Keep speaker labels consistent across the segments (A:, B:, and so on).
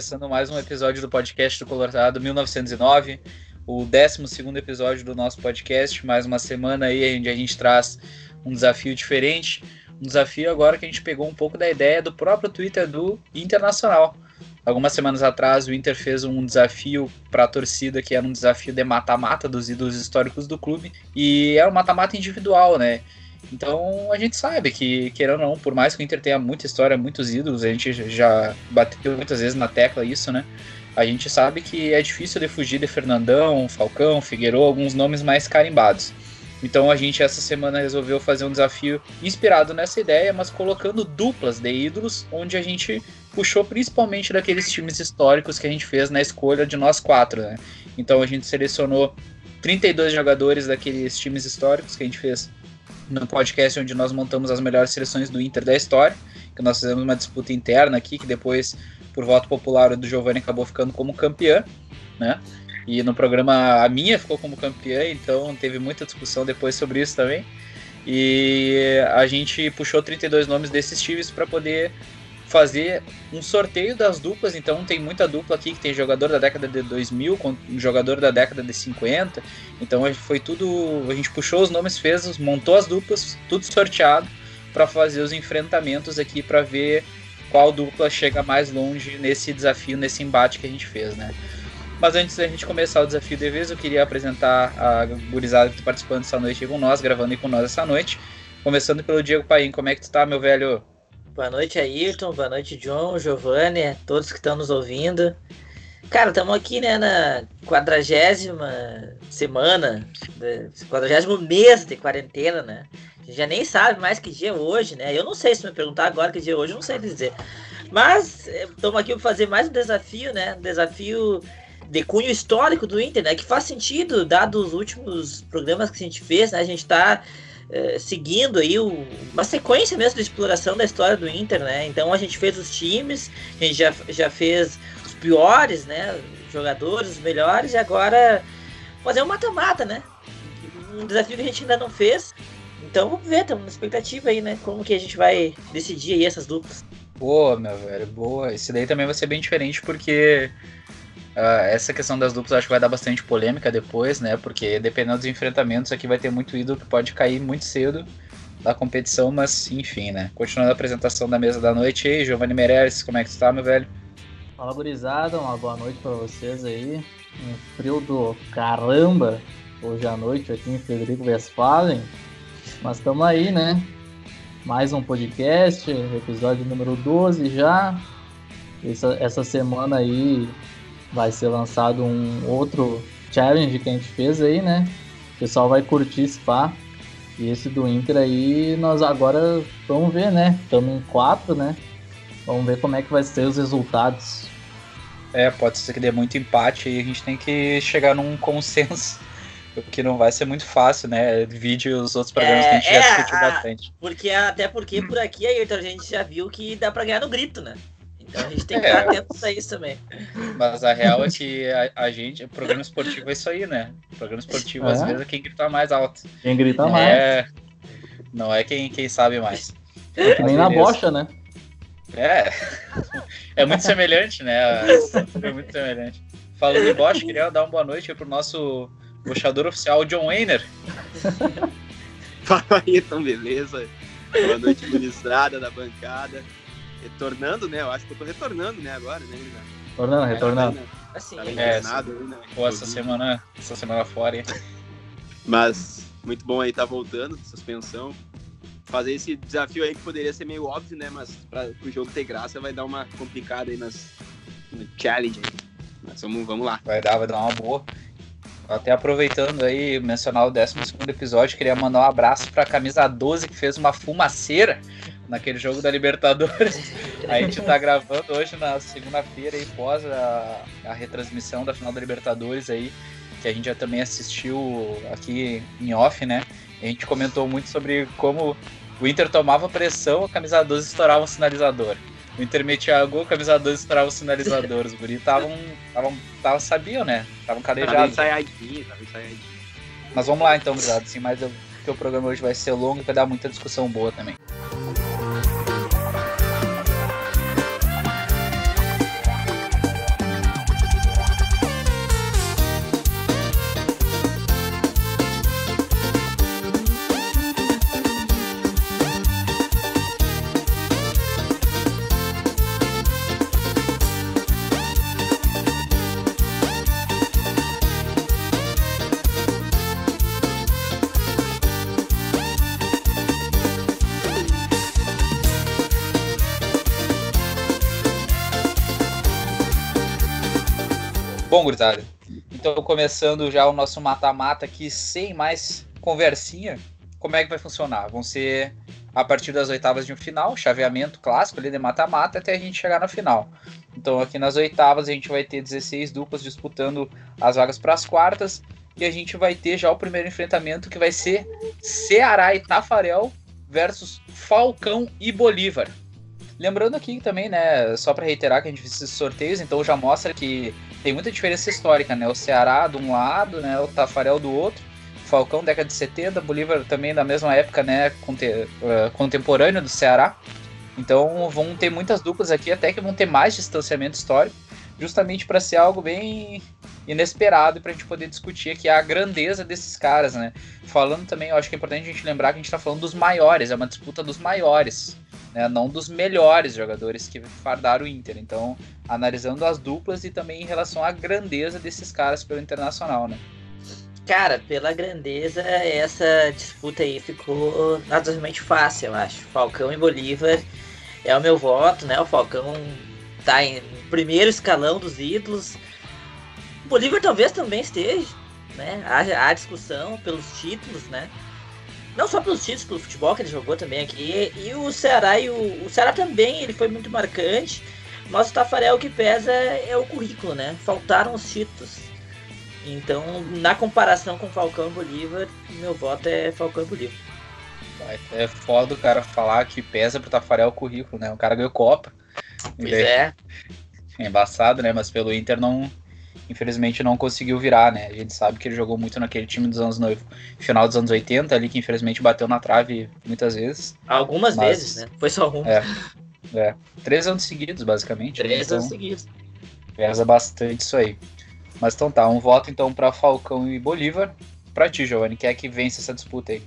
A: começando mais um episódio do podcast do Colorado 1909, o 12 episódio do nosso podcast. Mais uma semana aí onde a gente traz um desafio diferente. Um desafio agora que a gente pegou um pouco da ideia do próprio Twitter do Internacional. Algumas semanas atrás, o Inter fez um desafio para a torcida que era um desafio de mata-mata dos ídolos históricos do clube e era um mata-mata individual, né? Então a gente sabe que, querendo ou não, por mais que o Inter tenha muita história, muitos ídolos, a gente já bateu muitas vezes na tecla isso, né? A gente sabe que é difícil de fugir de Fernandão, Falcão, Figueiredo, alguns nomes mais carimbados. Então a gente essa semana resolveu fazer um desafio inspirado nessa ideia, mas colocando duplas de ídolos, onde a gente puxou principalmente daqueles times históricos que a gente fez na escolha de nós quatro, né? Então a gente selecionou 32 jogadores daqueles times históricos que a gente fez no podcast onde nós montamos as melhores seleções do Inter da história, que nós fizemos uma disputa interna aqui, que depois, por voto popular, o do Giovanni acabou ficando como campeã, né? E no programa a minha ficou como campeã, então teve muita discussão depois sobre isso também. E a gente puxou 32 nomes desses times para poder fazer um sorteio das duplas, então tem muita dupla aqui que tem jogador da década de 2000 com jogador da década de 50. Então foi tudo, a gente puxou os nomes, fez, montou as duplas, tudo sorteado para fazer os enfrentamentos aqui para ver qual dupla chega mais longe nesse desafio, nesse embate que a gente fez, né? Mas antes da gente começar o desafio de vez, eu queria apresentar a gurizada que está participando essa noite com nós, gravando com nós essa noite. Começando pelo Diego Paim, como é que tu tá, meu velho?
B: Boa noite, Ayrton. Boa noite, John, Giovanni, todos que estão nos ouvindo. Cara, estamos aqui, né, na quadragésima semana, quadragésimo mês de quarentena, né? A gente já nem sabe mais que dia é hoje, né? Eu não sei se me perguntar agora que dia é hoje, eu não sei dizer. Mas estamos aqui para fazer mais um desafio, né? Um desafio de cunho histórico do Inter, né? Que faz sentido, dado os últimos programas que a gente fez, né? A gente está eh, seguindo aí o, uma sequência mesmo de exploração da história do Inter, né? Então a gente fez os times, a gente já, já fez os piores, né? Jogadores, os melhores, e agora fazer um mata-mata, né? Um desafio que a gente ainda não fez. Então vamos ver, estamos na expectativa aí, né? Como que a gente vai decidir aí essas duplas.
A: Boa, meu velho, boa. Esse daí também vai ser bem diferente porque Uh, essa questão das duplas acho que vai dar bastante polêmica depois, né? Porque dependendo dos enfrentamentos aqui vai ter muito ídolo que pode cair muito cedo da competição, mas enfim, né? Continuando a apresentação da mesa da noite aí, Giovanni Meirelles, como é que tu tá, meu velho?
C: Fala gurizada, uma boa noite para vocês aí. Um frio do caramba hoje à noite aqui em Frederico Westphalen. Mas estamos aí, né? Mais um podcast, episódio número 12 já. Essa, essa semana aí vai ser lançado um outro challenge que a gente fez aí, né? O pessoal vai curtir Spa. E esse do Inter aí, nós agora vamos ver, né? Estamos em quatro, né? Vamos ver como é que vai ser os resultados.
A: É, pode ser que dê muito empate e a gente tem que chegar num consenso. O que não vai ser muito fácil, né? Vídeo os outros programas é, que a gente é, já discutiu bastante.
B: Porque, até porque por aqui, Ayrton, a gente já viu que dá pra ganhar no grito, né? Então a gente tem que é. estar atento a isso também.
A: Mas a real é que a, a gente, o programa esportivo é isso aí, né? O programa esportivo, é. às vezes, é quem grita mais alto.
C: Quem grita mais.
A: É, não é quem, quem sabe mais.
C: É que nem na bocha, né?
A: É. É muito semelhante, né? É muito semelhante. Falando em bocha, queria dar uma boa noite pro nosso bochador oficial, John Wayner.
D: Fala aí, então, beleza? Boa noite, ministrada da bancada retornando, né? Eu acho que eu tô retornando, né, agora, né,
C: Retornando, retornando.
A: Assim, tá é, nada, aí, né? Pô, essa semana, essa semana fora, hein?
D: Mas muito bom aí tá voltando, suspensão. Fazer esse desafio aí que poderia ser meio óbvio, né? Mas para o jogo ter graça vai dar uma complicada aí nas no challenge. Mas vamos, vamos lá.
A: Vai dar, vai dar uma boa. Até aproveitando aí, mencionar o 12 episódio, queria mandar um abraço para a camisa 12 que fez uma fumaceira naquele jogo da Libertadores. A gente tá gravando hoje na segunda-feira e pós a, a retransmissão da final da Libertadores aí, que a gente já também assistiu aqui em off, né? A gente comentou muito sobre como o Inter tomava pressão, a camisa 12 estourava o sinalizador. O Inter metia gol, a camisa 12 estourava o sinalizador. Os guris estavam. Tavam, sabiam, né? Estavam cadejados. Mas vamos lá então, obrigado. Assim, mas eu, porque o programa hoje vai ser longo e vai dar muita discussão boa também. Começando já o nosso mata-mata aqui, sem mais conversinha, como é que vai funcionar? Vão ser a partir das oitavas de um final, chaveamento clássico ali de mata-mata até a gente chegar na final. Então aqui nas oitavas a gente vai ter 16 duplas disputando as vagas para as quartas e a gente vai ter já o primeiro enfrentamento que vai ser Ceará e Tafarel versus Falcão e Bolívar. Lembrando aqui também, né, só para reiterar que a gente fez esses sorteios, então já mostra que tem muita diferença histórica, né? O Ceará de um lado, né, o Tafarel do outro. Falcão, década de 70, Bolívar também da mesma época, né, uh, contemporâneo do Ceará. Então vão ter muitas duplas aqui, até que vão ter mais distanciamento histórico, justamente para ser algo bem inesperado para a gente poder discutir aqui a grandeza desses caras, né? Falando também, eu acho que é importante a gente lembrar que a gente está falando dos maiores, é uma disputa dos maiores, né? Não dos melhores jogadores que fardaram o Inter. Então, analisando as duplas e também em relação à grandeza desses caras pelo internacional, né?
B: Cara, pela grandeza, essa disputa aí ficou naturalmente fácil, eu acho. Falcão e Bolívar é o meu voto, né? O Falcão tá em primeiro escalão dos ídolos. Bolívar talvez também esteja, né? Há, há discussão pelos títulos, né? Não só pelos títulos, pelo futebol que ele jogou também aqui. E o Ceará, e o, o Ceará também, ele foi muito marcante. Mas o Tafarel que pesa é o currículo, né? Faltaram os títulos. Então, na comparação com Falcão e Bolívar, meu voto é Falcão e Bolívar.
A: É foda o cara falar que pesa pro Tafarel o currículo, né? O cara ganhou Copa.
B: Pois é.
A: É embaçado, né? Mas pelo Inter não. Infelizmente não conseguiu virar, né? A gente sabe que ele jogou muito naquele time dos anos no final dos anos 80 ali, que infelizmente bateu na trave muitas vezes.
B: Algumas mas... vezes, né? Foi só um.
A: É. é. Três anos seguidos, basicamente.
B: Né? Três então, anos seguidos.
A: Pesa bastante isso aí. Mas então tá, um voto então para Falcão e Bolívar. Para ti, Giovanni, quem é que vence essa disputa aí?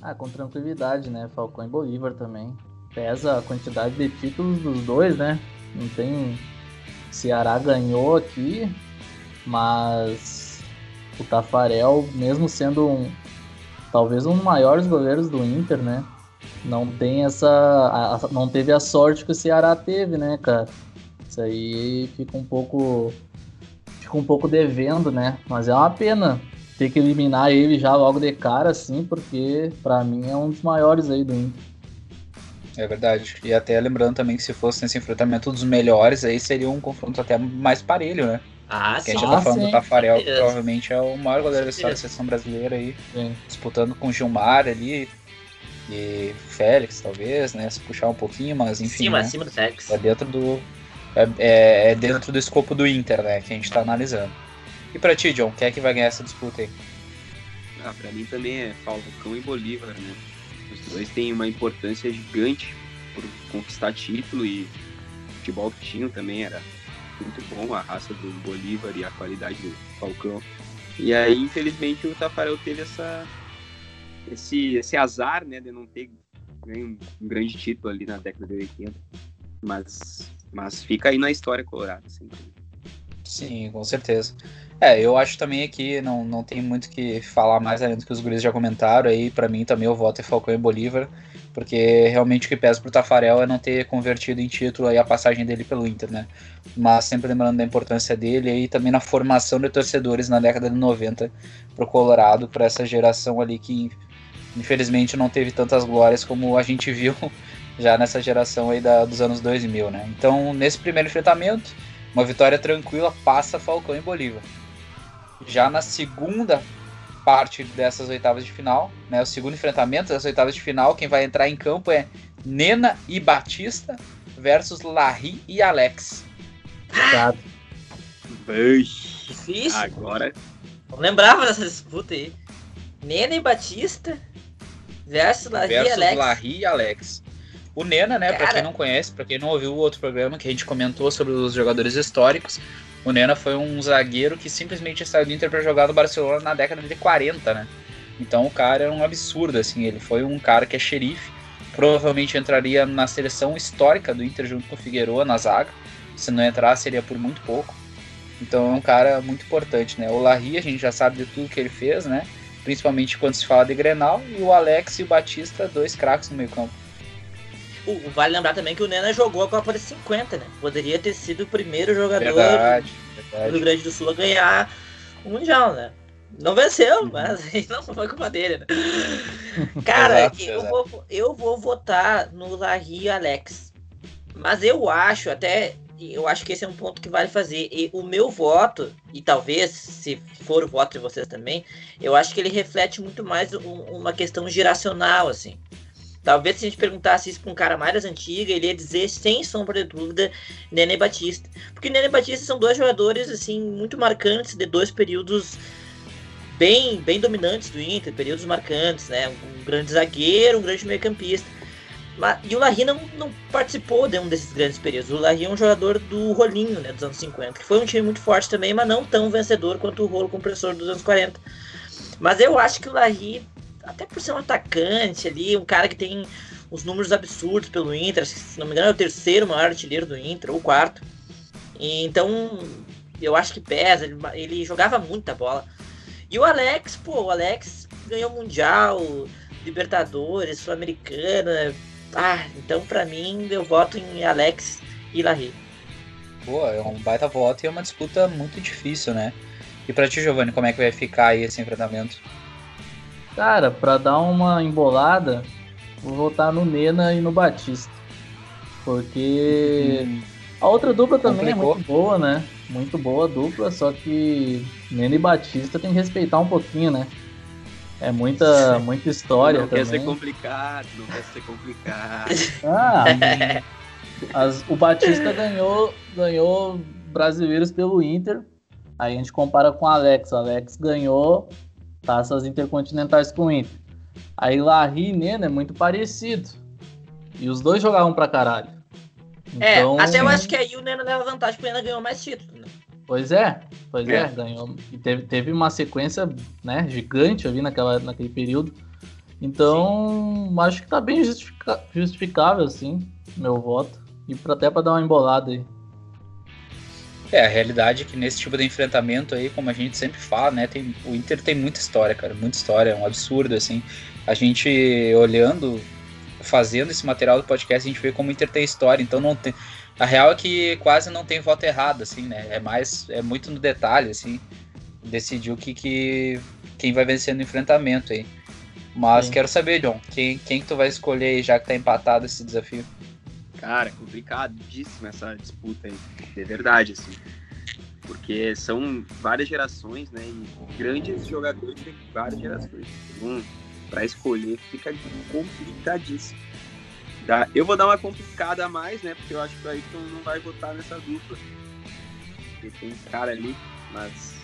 C: Ah, com tranquilidade, né? Falcão e Bolívar também. Pesa a quantidade de títulos dos dois, né? Não tem. Ceará ganhou aqui, mas o Tafarel, mesmo sendo um, talvez um dos maiores goleiros do Inter, né? Não tem essa. A, não teve a sorte que o Ceará teve, né, cara? Isso aí fica um pouco fica um pouco devendo, né? Mas é uma pena ter que eliminar ele já logo de cara, assim, porque para mim é um dos maiores aí do Inter.
A: É verdade. E até lembrando também que se fosse nesse enfrentamento dos melhores, aí seria um confronto até mais parelho, né?
B: Ah,
A: Porque
B: sim.
A: a gente tá
B: ah,
A: falando
B: sim.
A: do Tafarel, que provavelmente é o maior goleiro da história da seleção brasileira aí, sim. disputando com Gilmar ali e Félix, talvez, né? Se puxar um pouquinho, mas enfim.
B: Acima,
A: né?
B: acima do Félix.
A: É dentro do, é, é, é, dentro do escopo do Inter, né? Que a gente tá analisando. E pra ti, John, quem é que vai ganhar essa disputa aí?
D: Ah, pra mim também é Falcão e Bolívar, né? Os dois têm uma importância gigante por conquistar título e o futebol que tinham também era muito bom, a raça do Bolívar e a qualidade do Falcão. E aí, infelizmente, o Tafarel teve essa, esse, esse azar, né, de não ter ganho um grande título ali na década de 80. Mas mas fica aí na história colorada, sempre.
A: Sim, com certeza. É, eu acho também aqui não, não tem muito que falar mais além do que os guris já comentaram aí. para mim também eu voto em Falcão e Bolívar, porque realmente o que pesa pro Tafarel é não ter convertido em título aí a passagem dele pelo Inter, né? Mas sempre lembrando da importância dele aí também na formação de torcedores na década de 90 pro Colorado, para essa geração ali que infelizmente não teve tantas glórias como a gente viu já nessa geração aí da, dos anos 2000, né? Então, nesse primeiro enfrentamento, uma vitória tranquila passa Falcão e Bolívar. Já na segunda parte dessas oitavas de final, né, o segundo enfrentamento das oitavas de final, quem vai entrar em campo é Nena e Batista versus Larry e Alex.
C: Exato.
B: Difícil.
D: Agora.
B: Não lembrava dessa disputa aí. Nena e Batista versus Larry
A: versus
B: e Alex.
A: Larry e Alex. O Nena, né, para quem não conhece, para quem não ouviu o outro programa que a gente comentou sobre os jogadores históricos, o Nena foi um zagueiro que simplesmente saiu do Inter para jogar no Barcelona na década de 40, né? Então o cara é um absurdo, assim, ele foi um cara que é xerife, provavelmente entraria na seleção histórica do Inter junto com o Figueroa na zaga. Se não entrar, seria por muito pouco. Então é um cara muito importante, né? O Larry, a gente já sabe de tudo que ele fez, né? Principalmente quando se fala de Grenal, e o Alex e o Batista, dois craques no meio campo.
B: O, vale lembrar também que o Nena jogou a Copa de 50, né? Poderia ter sido o primeiro jogador
A: Verdade,
B: do
A: verdade.
B: Rio Grande do Sul a ganhar o Mundial, né? Não venceu,
A: Uhum.
B: mas não foi culpa dele, né? Cara,
A: Exato,
B: eu,
A: exato.
B: Vou, eu vou votar no Larry Alex. Mas eu acho, até. Eu acho que esse é um ponto que vale fazer. E o meu voto, e talvez, se for o voto de vocês também, eu acho que ele reflete muito mais um- uma questão geracional, assim. Talvez se a gente perguntasse isso pra um cara mais das antigas, ele ia dizer, sem sombra de dúvida, Nene Batista. Porque Nene Batista são dois jogadores, assim, muito marcantes de dois períodos bem, bem dominantes do Inter, períodos marcantes, né? Um grande zagueiro, um grande meio-campista. E o Larry não, não participou de um desses grandes períodos. O Larry é um jogador do Rolinho, né, dos anos 50, que foi um time muito forte também, mas não tão vencedor quanto o Rolo Compressor dos anos 40. Mas eu acho que o Larry, até por ser um atacante ali, um cara que tem uns números absurdos pelo Inter, se não me engano é o terceiro maior artilheiro do Inter, ou o quarto. E, então, eu acho que pesa, ele, ele jogava muita bola. E o Alex, pô, o Alex ganhou Mundial, Libertadores, Sul-Americana. Ah, então pra mim eu voto em Alex e Larry.
A: Boa, é um baita voto e é uma disputa muito difícil, né? E pra ti, Giovanni, como é que vai ficar aí esse enfrentamento?
C: Cara, pra dar uma embolada, vou votar no Nena e no Batista. Porque a outra dupla também
A: Complicou.
C: é muito boa, né? Muito boa a dupla, só que Nena e Batista tem que respeitar um pouquinho, né? É muita, muita história
D: não quer ser
C: também.
D: complicado, não quer ser complicado.
C: Ah, as- o Batista ganhou, ganhou brasileiros pelo Inter. Aí a gente compara com o Alex. O Alex ganhou taças intercontinentais com o Inter. Aí Larry e Nena é muito parecido. E os dois jogavam pra caralho.
B: É,
C: Então,
B: até eu acho que aí o Nena leva vantagem porque o Nena ganhou mais títulos, né?
C: Pois é, pois é,
D: É.
C: ganhou. E teve, teve uma sequência né, gigante ali naquela, naquele período. Então, acho que tá bem justifica- justificável, assim, meu voto. E pra, até pra dar uma embolada aí.
A: É, a realidade é que nesse tipo de enfrentamento aí, como a gente sempre fala, né, tem, o Inter tem muita história, cara, muita história, é um absurdo, assim. A gente olhando, fazendo esse material do podcast, a gente vê como o Inter tem história, então não tem... A real é que quase não tem voto errado, assim, né, é mais, é muito no detalhe, assim, decidir o que, que quem vai vencer no enfrentamento aí. Mas
C: Sim.
A: quero saber, John, quem, quem que tu vai escolher aí, já que tá empatado esse desafio?
D: Cara, complicadíssima essa disputa aí. De verdade, assim. Porque são várias gerações, né? E grandes jogadores de várias gerações. Então, pra escolher fica complicadíssimo. Dá- Eu vou dar uma complicada a mais, né? Porque eu acho que o Ayrton não vai votar nessa dupla. Porque tem um cara ali, mas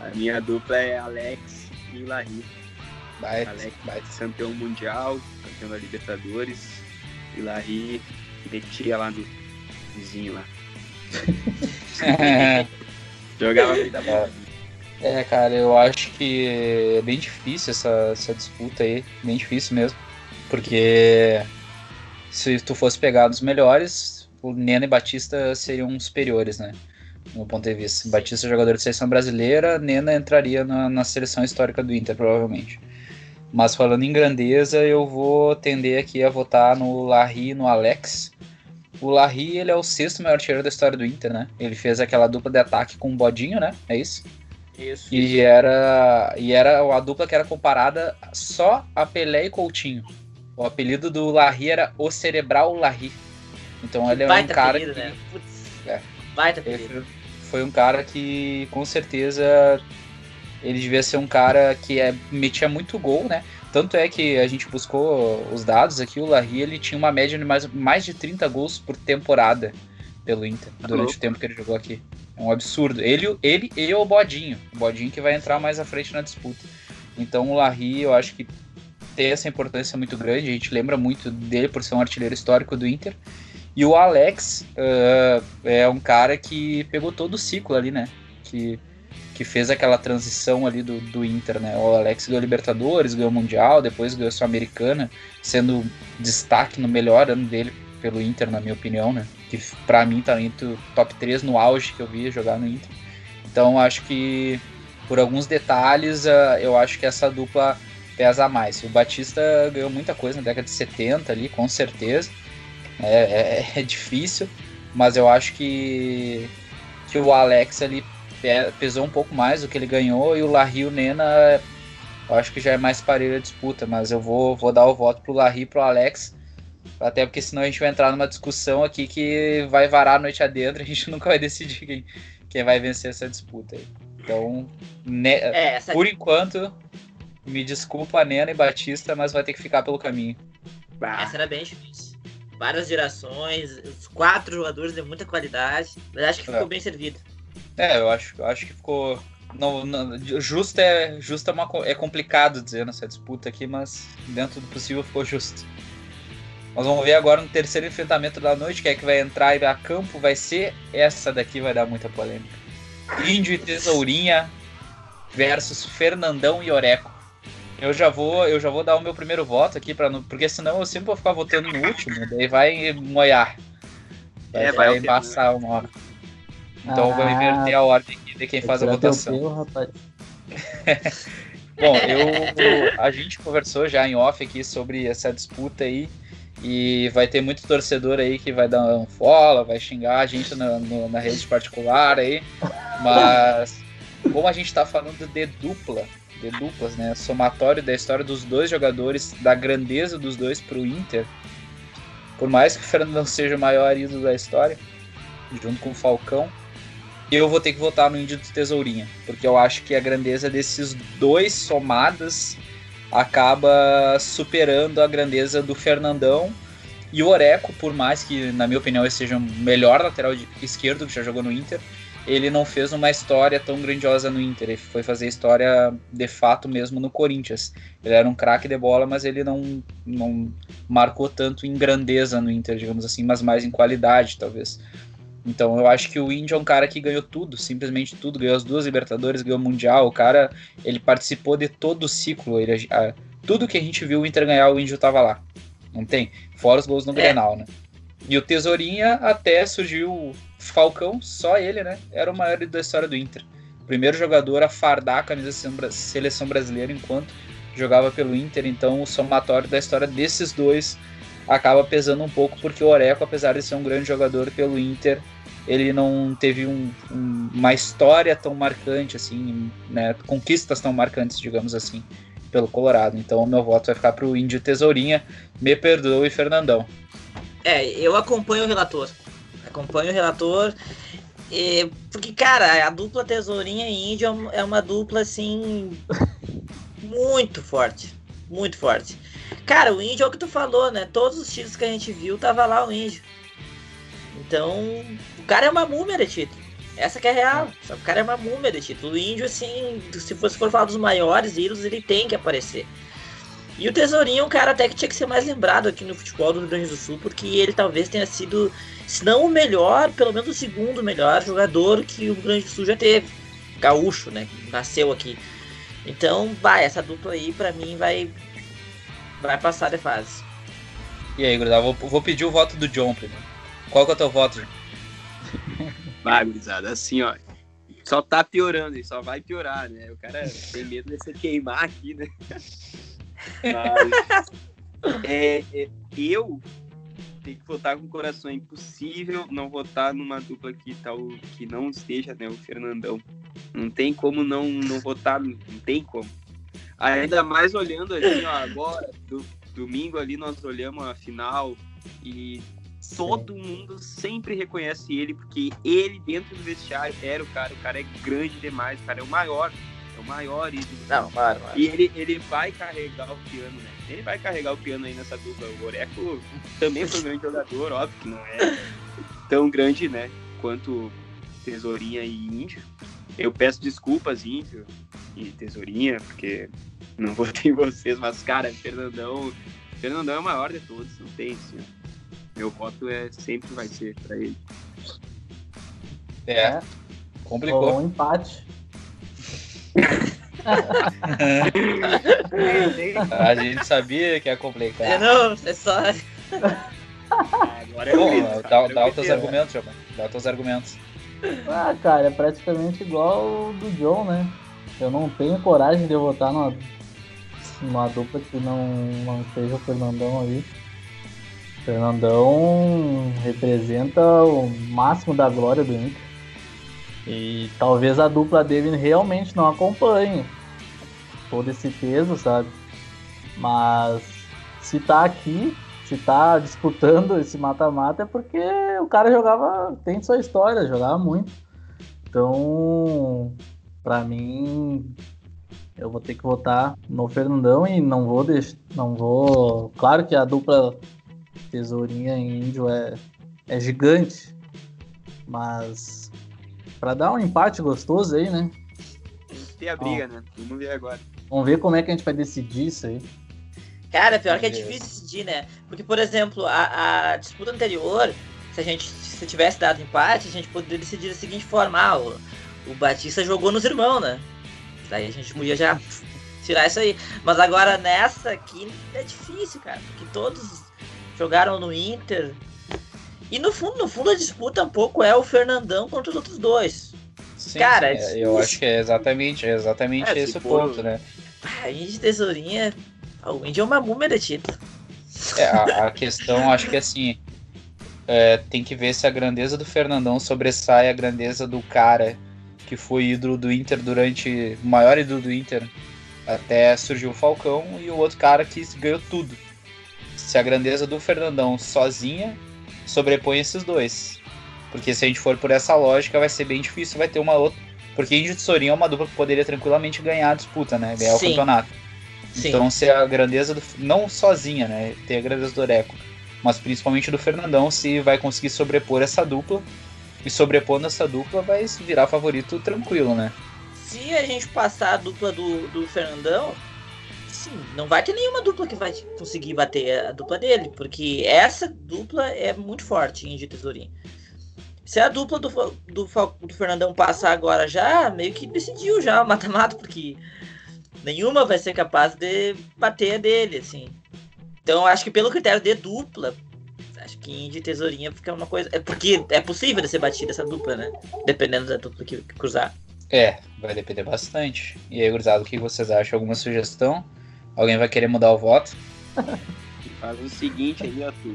D: a minha dupla é Alex e Larry. Alex
A: vai.
D: campeão mundial, campeão da Libertadores, e Larry metia lá no vizinho lá. Jogava muita bola.
A: É, cara, eu acho que é bem difícil essa, essa disputa aí, bem difícil mesmo. Porque se tu fosse pegar dos melhores, o Nena e Batista seriam superiores, né? No meu ponto de vista. Batista é jogador de seleção brasileira, Nena entraria na, na seleção histórica do Inter, provavelmente. Mas falando em grandeza, eu vou tender aqui a votar no Larry e no Alex. O Larry, ele é o sexto maior artilheiro da história do Inter, né? Ele fez aquela dupla de ataque com o Bodinho, né? É isso?
B: Isso.
A: E era, e era a dupla que era comparada só a Pelé e Coutinho. O apelido do Larry era o Cerebral Larry. Então ele é um cara
B: apelido,
A: que
B: né? Putz,
A: É.
B: Baita apelido.
A: foi um cara que com certeza ele devia ser um cara que é, metia muito gol, né? Tanto é que a gente buscou os dados aqui, o Larry ele tinha uma média de mais, mais de 30 gols por temporada pelo Inter,
D: Tá
A: durante
D: louco.
A: o tempo que ele jogou aqui. É um absurdo. Ele, ele e o Bodinho. O Bodinho que vai entrar mais à frente na disputa. Então o Larry, eu acho que tem essa importância muito grande. A gente lembra muito dele por ser um artilheiro histórico do Inter. E o Alex ah, é um cara que pegou todo o ciclo ali, né? Que, que fez aquela transição ali do, do Inter, né? O Alex ganhou Libertadores, ganhou Mundial, depois ganhou Sul-Americana, sendo destaque no melhor ano dele pelo Inter, na minha opinião, né? Que pra mim tá entre top 3 no auge que eu via jogar no Inter. Então acho que por alguns detalhes ah, eu acho que essa dupla pesa mais. O Batista ganhou muita coisa na década de 70 ali, com certeza. É, é, é difícil, mas eu acho que, que o Alex ali pesou um pouco mais do que ele ganhou e o Larry e o Nena eu acho que já é mais parelha a disputa, mas eu vou, vou dar o voto pro Larry e pro Alex, até porque senão a gente vai entrar numa discussão aqui que vai varar a noite adentro e a gente nunca vai decidir quem, quem vai vencer essa disputa aí. Então, ne, é, essa... por enquanto, me desculpa, Nena e Batista, mas vai ter que ficar pelo caminho.
B: Essa era bem difícil. Várias gerações, os quatro jogadores de muita qualidade, mas acho que ficou é. bem servido.
A: É, eu acho, eu acho que ficou. Não, não, justo é, justo é, uma, é complicado dizer nessa disputa aqui, mas dentro do possível ficou justo. Nós vamos ver agora no terceiro enfrentamento da noite, que é que vai entrar a campo, vai ser essa daqui, vai dar muita polêmica. Índio e Tesourinha versus Fernandão e Oreco. Eu já vou, eu já vou dar o meu primeiro voto aqui para porque senão eu sempre vou ficar votando no último, daí vai moiar. Vai, é, vai, vai embaçar uma hora. Então ah, vou inverter a ordem aqui de quem faz a votação. Bom, eu, a gente conversou já em off aqui sobre essa disputa aí. E vai ter muito torcedor aí que vai dar um follow, vai xingar a gente na, no, na rede particular aí. Mas como a gente tá falando de dupla, de duplas, né? Somatório da história dos dois jogadores, da grandeza dos dois pro Inter. Por mais que o Fernando seja o maior ídolo da história, junto com o Falcão, eu vou ter que votar no Índio do Tesourinha, porque eu acho que a grandeza desses dois somadas acaba superando a grandeza do Fernandão e o Oreco, por mais que, na minha opinião, ele seja o melhor lateral esquerdo que já jogou no Inter, ele não fez uma história tão grandiosa no Inter. Ele foi fazer história de fato mesmo no Corinthians. Ele era um craque de bola, mas ele não, não marcou tanto em grandeza no Inter, digamos assim, mas mais em qualidade, talvez. Então eu acho que o Índio é um cara que ganhou tudo, simplesmente tudo, ganhou as duas Libertadores, ganhou o Mundial, o cara, ele participou de todo o ciclo, ele, a, tudo que a gente viu o Inter ganhar, o Índio tava lá. Não tem? Fora os gols no é. Grenal, né? E o Tesourinha até surgiu o Falcão, só ele, né? Era o maior da história do Inter. Primeiro jogador a fardar a camisa da seleção brasileira enquanto jogava pelo Inter, então o somatório da história desses dois acaba pesando um pouco, porque o Oreco, apesar de ser um grande jogador pelo Inter, ele não teve um, um, uma história tão marcante, assim, né, conquistas tão marcantes, digamos assim, pelo Colorado. Então o meu voto vai ficar para o Índio Tesourinha. Me perdoe, Fernandão.
B: É, eu acompanho o relator. Acompanho o relator. E, porque, cara, a dupla Tesourinha e Índio é uma dupla, assim, muito forte. Muito forte. Cara, o Índio é o que tu falou, né? Todos os títulos que a gente viu, tava lá o Índio. Então, cara é uma múmia de título. Essa que é real. O cara é uma múmia de título. O índio, assim, se fosse for falar dos maiores ídolos, ele tem que aparecer. E o Tesourinho é um cara até que tinha que ser mais lembrado aqui no futebol do Rio Grande do Sul, porque ele talvez tenha sido, se não o melhor, pelo menos o segundo melhor jogador que o Rio Grande do Sul já teve. Gaúcho, né? Nasceu aqui. Então, vai, essa dupla aí, pra mim, vai, vai passar de fase.
A: E aí, Grudal, vou, vou pedir o voto do John primeiro. Qual que é o teu voto, John?
D: Vai, gurizada, assim, ó. Só tá piorando, e só vai piorar, né? O cara tem medo de se queimar aqui, né? Mas, é, é, eu tenho que votar com o coração. É impossível não votar numa dupla que, tal, que não esteja, né? O Fernandão. Não tem como não, não votar, não tem como. Ainda mais olhando ali, ó, agora, do, domingo ali nós olhamos a final e todo mundo sempre reconhece ele, porque ele, dentro do vestiário, era o cara. O cara é grande demais, o cara é o maior. É o maior ídolo.
B: Não, claro, claro.
D: E ele, ele vai carregar o piano, né? Ele vai carregar o piano aí nessa dupla. O Oreco também foi um grande jogador, óbvio que não é tão grande, né? Quanto Tesourinha e Índio. Eu peço desculpas, Índio e Tesourinha, porque não votei em vocês, mas, cara, Fernandão. Fernandão é o maior de todos, não tem isso. Meu voto é sempre vai ser para ele.
A: É. Complicou.
C: Um empate.
A: a gente sabia que ia complicar.
B: É, não, é só.
A: Agora é Bom, dá, dá os teus argumentos, Giovanni. Dá os teus argumentos.
C: Ah, cara, é praticamente igual o do John, né? Eu não tenho coragem de votar numa, numa dupla que não, não seja o Fernandão ali. Fernandão representa o máximo da glória do Inter. E talvez a dupla dele realmente não acompanhe todo esse peso, sabe? Mas se tá aqui, se tá disputando esse mata-mata é porque o cara jogava, tem sua história, jogava muito. Então, para mim, eu vou ter que votar no Fernandão e não vou deixar, não vou, claro que a dupla Tesourinha em Índio é, é gigante, mas para dar um empate gostoso aí, né?
D: Tem a briga, né? Vamos ver agora.
C: Vamos ver como é que a gente vai decidir isso aí.
B: Cara, pior que é difícil decidir, né? Porque, por exemplo, a, a disputa anterior, se a gente se tivesse dado empate, a gente poderia decidir da seguinte forma: ah, o, o Batista jogou nos irmãos, né? Daí a gente podia já tirar isso aí. Mas agora nessa aqui é difícil, cara, porque todos jogaram no Inter. E no fundo, no fundo a disputa um pouco é o Fernandão contra os outros dois.
A: Sim, cara, sim, é, eu acho que é exatamente, é exatamente é, esse o ponto, né?
B: A Indy Tesourinha, o Indy é uma múmia de título.
A: É, a, a questão, acho que assim, é, tem que ver se a grandeza do Fernandão sobressai a grandeza do cara que foi ídolo do Inter durante. o maior ídolo do Inter até surgiu o Falcão e o outro cara que ganhou tudo se a grandeza do Fernandão sozinha sobrepõe esses dois. Porque se a gente for por essa lógica, vai ser bem difícil, vai ter uma outra. Porque Índio de Sorinho é uma dupla que poderia tranquilamente ganhar a disputa, né? Ganhar Sim. o campeonato. Sim. Então, se a grandeza do. Não sozinha, né? Tem a grandeza do Oreco, mas principalmente do Fernandão, se vai conseguir sobrepor essa dupla. E sobrepondo essa dupla, vai virar favorito tranquilo, né?
B: Se a gente passar a dupla do, do Fernandão, assim, não vai ter nenhuma dupla que vai conseguir bater a dupla dele, porque essa dupla é muito forte em de tesourinho. Se a dupla do, do, do Fernandão passar agora já, meio que decidiu já o mata-mata, porque nenhuma vai ser capaz de bater a dele, assim. Então acho que pelo critério de dupla, acho que Indy e Tesourinha fica uma coisa. É porque é possível de ser batida essa dupla, né? Dependendo da dupla que, que cruzar.
A: É, vai depender bastante. E aí, Gurizado, o que vocês acham? Alguma sugestão? Alguém vai querer mudar o voto?
D: Faz o seguinte aí, ó, tu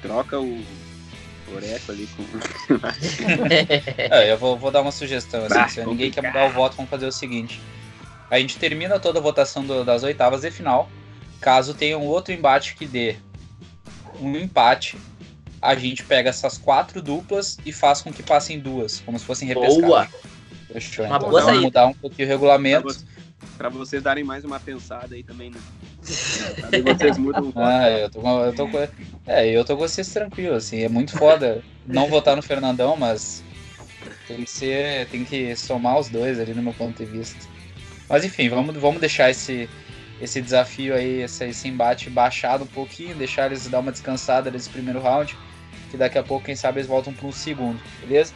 D: troca o Oreco ali com.
A: é, eu vou, vou, dar uma sugestão. Assim, bah, se ninguém quer mudar o voto, vamos fazer o seguinte. A gente termina toda a votação do, das oitavas de final. Caso tenha um outro embate que dê um empate, a gente pega essas quatro duplas e faz com que passem duas, como se fossem repescadas. Boa! Fechou. Uma então, boa vamos mudar um pouquinho o regulamento
D: para vocês darem mais uma pensada aí também, né? Aí vocês mudam o
A: Ah, eu tô, eu tô com, é, eu tô com vocês tranquilo, assim, é muito foda não votar no Fernandão, mas tem que ser, tem que somar os dois ali no meu ponto de vista. Mas enfim, vamos, vamos deixar esse, esse desafio aí, esse, esse embate baixado um pouquinho, deixar eles dar uma descansada nesse primeiro round, que daqui a pouco, quem sabe, eles voltam para um segundo, beleza?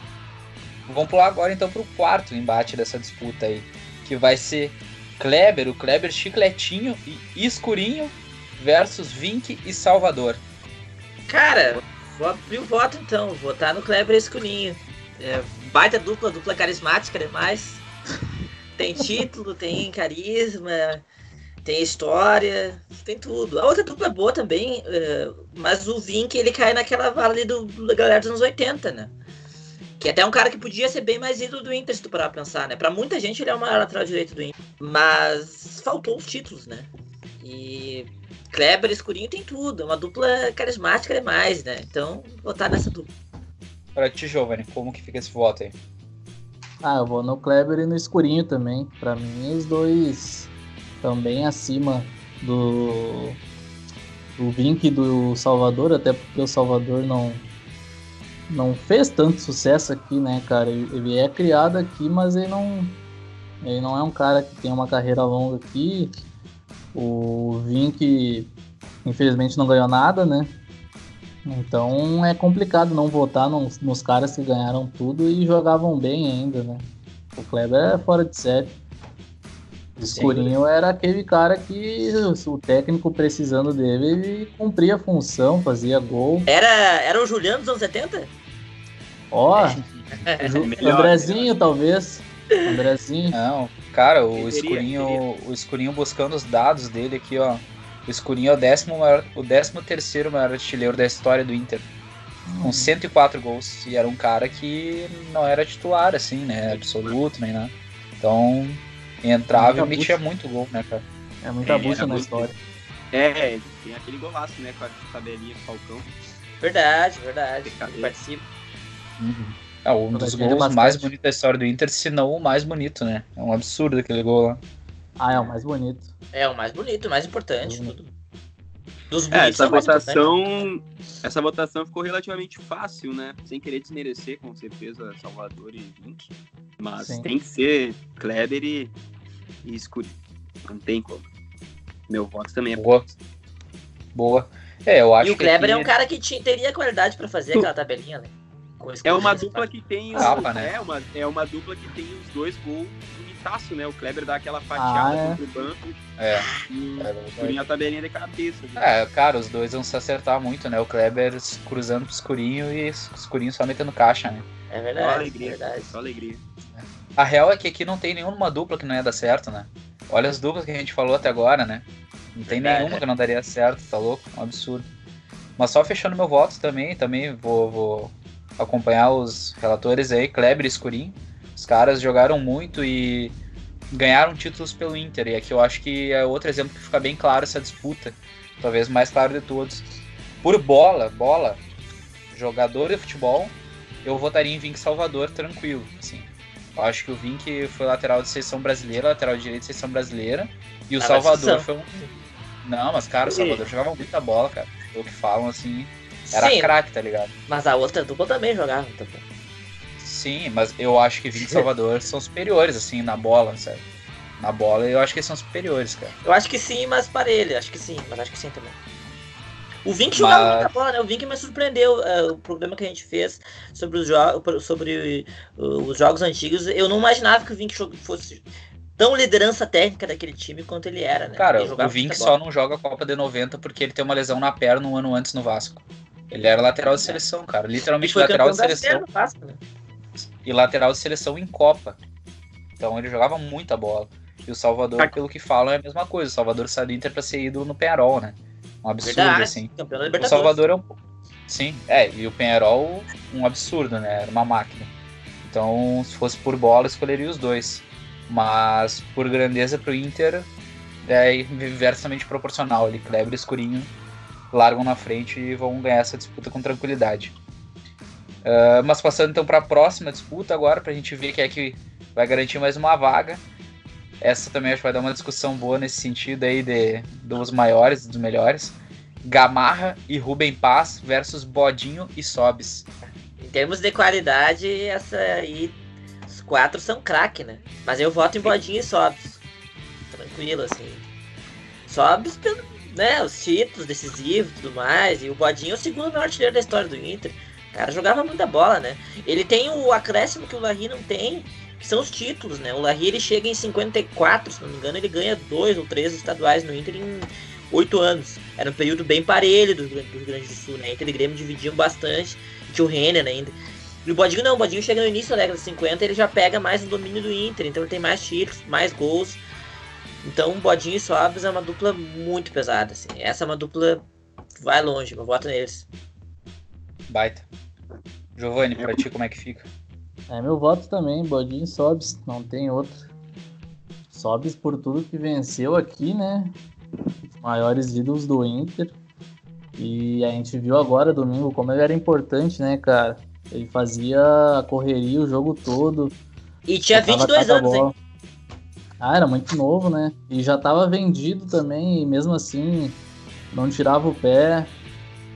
A: Vamos pular agora então para o quarto embate dessa disputa aí, que vai ser Kleber, o Kleber chicletinho e escurinho versus Vink e Salvador.
B: Cara, vou abrir o voto então, votar no Kleber escurinho. É, baita dupla, dupla carismática demais. Tem título, tem carisma, tem história, tem tudo. A outra dupla é boa também, é, mas o Vink ele cai naquela vala ali do, do galera dos anos 80, né? Que é até um cara que podia ser bem mais ídolo do Inter, se tu parar pra pensar, né? Pra muita gente ele é o maior lateral direito do Inter. Mas faltou os títulos, né? E Kleber e Escurinho tem tudo. É uma dupla carismática demais, né? Então, votar nessa dupla.
A: Pra ti, Giovanni, como que fica esse voto aí?
C: Ah, eu vou no Kleber e no Escurinho também. Pra mim, os dois também acima do, do Vink e do Salvador, até porque o Salvador não, não fez tanto sucesso aqui, né, cara? Ele é criado aqui, mas ele não, ele não é um cara que tem uma carreira longa aqui. O Vink, infelizmente, não ganhou nada, né? Então é complicado não votar nos, nos, caras que ganharam tudo e jogavam bem ainda, né? O Kleber é fora de série. O Escurinho era aquele cara que o técnico precisando dele, ele cumpria a função, fazia gol.
B: Era, era o Juliano dos anos 70?
C: Ó, oh, Andrezinho talvez. Andrezinho.
A: Não, cara, o escurinho, o escurinho buscando os dados dele aqui, ó. O Escurinho é o décimo, maior, o décimo terceiro maior artilheiro da história do Inter. Com 104 gols. E era um cara que não era titular, assim, né? Absoluto, nem nada. Então, entrava
C: Muita
A: e metia muito gol, né, cara?
C: É muita
D: É,
C: bucha
D: é
C: na história.
D: É, tem aquele golaço, né? Com a tabelinha do Falcão.
B: Verdade, verdade. Ele participa.
A: É um dos
C: é
A: gols
C: bastante.
A: mais bonitos da história do Inter, se não o mais bonito, né? É um absurdo aquele gol lá.
C: Ah, é o mais bonito.
B: É o mais bonito, o mais importante.
C: Hum.
B: Tudo. Dos
D: É,
B: bonitos
D: essa
B: é mais importante.
D: votação. Essa votação ficou relativamente fácil, né? Sem querer desmerecer, com certeza, Salvador e Vink. Mas
C: Sim.
D: tem que ser Kleber e, e Escurinho. Não tem como. Meu voto também é
A: Boa. Boa. É, eu acho
B: E o Kleber
A: que
B: é um cara que tinha, teria qualidade pra fazer aquela tabelinha, né?
D: É uma dupla que tem.
A: Tapa,
D: os-
A: né?
D: é, uma, é uma dupla que tem os dois gols bonitaço, né? O Kleber dá aquela fatiada
C: Ah, é.
D: contra o banco
A: É,
D: e
A: é.
D: Escurinho a tabelinha de cabeça.
A: É, cara, os dois vão se acertar muito, né? O Kleber cruzando pro escurinho e o escurinho só metendo caixa, né?
B: É
D: Só
B: verdade, é
D: alegria.
B: verdade.
D: Só alegria.
A: A real é que aqui não tem nenhuma dupla que não ia dar certo, né? Olha as duplas que a gente falou até agora, né? Não tem
B: Verdade.
A: nenhuma que não daria certo, tá louco? Um absurdo. Mas só fechando meu voto também, também vou, vou acompanhar os relatores aí, Kleber e Escurinho. Os caras jogaram muito e ganharam títulos pelo Inter. E aqui eu acho que é outro exemplo que fica bem claro essa disputa. Talvez mais claro de todos. Por bola, bola, jogador de futebol, eu votaria em Vink Salvador tranquilo, assim. Eu acho que o Vink foi lateral de seleção brasileira, lateral direito de seleção brasileira. E o
B: Ah,
A: Salvador foi um. Não, mas cara, o. Salvador jogava muita bola, cara. Pelo que falam, assim. Era
B: Sim,
A: craque, tá ligado?
B: mas a outra dupla também jogava. Então.
A: Sim, mas eu acho que Vink e Salvador são superiores, assim, na bola, sabe? Na bola eu acho que eles são superiores, cara.
B: Eu acho que sim, mas para ele. Acho que sim, mas acho que sim também. O Vink jogava
A: Mas-
B: muita bola, né? O Vink me surpreendeu. é, o programa que a gente fez sobre os, jo sobre uh, os jogos antigos. Eu não imaginava que o Vink fosse tão liderança técnica daquele time quanto ele era, né?
A: Cara, o
B: jogava
A: Vink só não joga a Copa de 90 porque ele tem uma lesão na perna um ano antes no Vasco. Ele era lateral de seleção, cara.
B: Ele
A: Literalmente lateral de seleção.
B: né?
A: e lateral de seleção em Copa. Então ele jogava muita bola. E o Salvador, pelo que falam, é a mesma coisa. O Salvador saiu do Inter pra ser ídolo no Penharol, né? Um absurdo,
B: Verdade,
A: assim. O. Salvador é um. Sim, é, e o Penharol, um absurdo, né? Era uma máquina. Então, se fosse por bola, escolheria os dois. Mas por grandeza pro Inter, é inversamente proporcional. Ali, Kleber Escurinho largam na frente e vão ganhar essa disputa com tranquilidade. Ah, mas passando então para a próxima disputa agora, para a gente ver quem é que vai garantir mais uma vaga. Essa também acho que vai dar uma discussão boa nesse sentido aí de, dos maiores, dos melhores. Gamarra e Rubem Paz versus Bodinho e Sobis.
B: Em termos de qualidade, essa aí. Os quatro são craque, né? Mas eu voto em Bodinho e Sobs. Tranquilo, assim. Sobs pelo. Né, os títulos decisivos e tudo mais. E o Bodinho é o segundo maior artilheiro da história do Inter. O cara jogava muita bola, né? Ele tem o acréscimo que o Larry não tem, que são os títulos, né? O Larry ele chega em 54, se não me engano, ele ganha dois ou três estaduais no Inter em oito anos. Era um período bem parelho do, do Grande do Sul, né? Inter e Grêmio dividiam bastante. Tinha o Renner ainda. E o Bodinho não, o Bodinho chega no início da década de 50, ele já pega mais o domínio do Inter, então ele tem mais títulos, mais gols. Então Bodinho e Sobs é uma dupla muito pesada, assim. Essa é uma dupla que vai longe, eu voto neles.
A: Baita. Giovanni, pra ti como é que fica?
C: É meu voto também, Bodinho Sobs, não tem outro. Sobs por tudo que venceu aqui, né? Os maiores ídolos do Inter. E a gente viu agora, domingo, como ele era importante, né, cara? Ele fazia a correria o jogo todo.
B: E tinha
C: tocava
B: 22
C: cada
B: anos, hein?
C: Ah, era muito novo, né? E já tava vendido também, e mesmo assim não tirava o pé.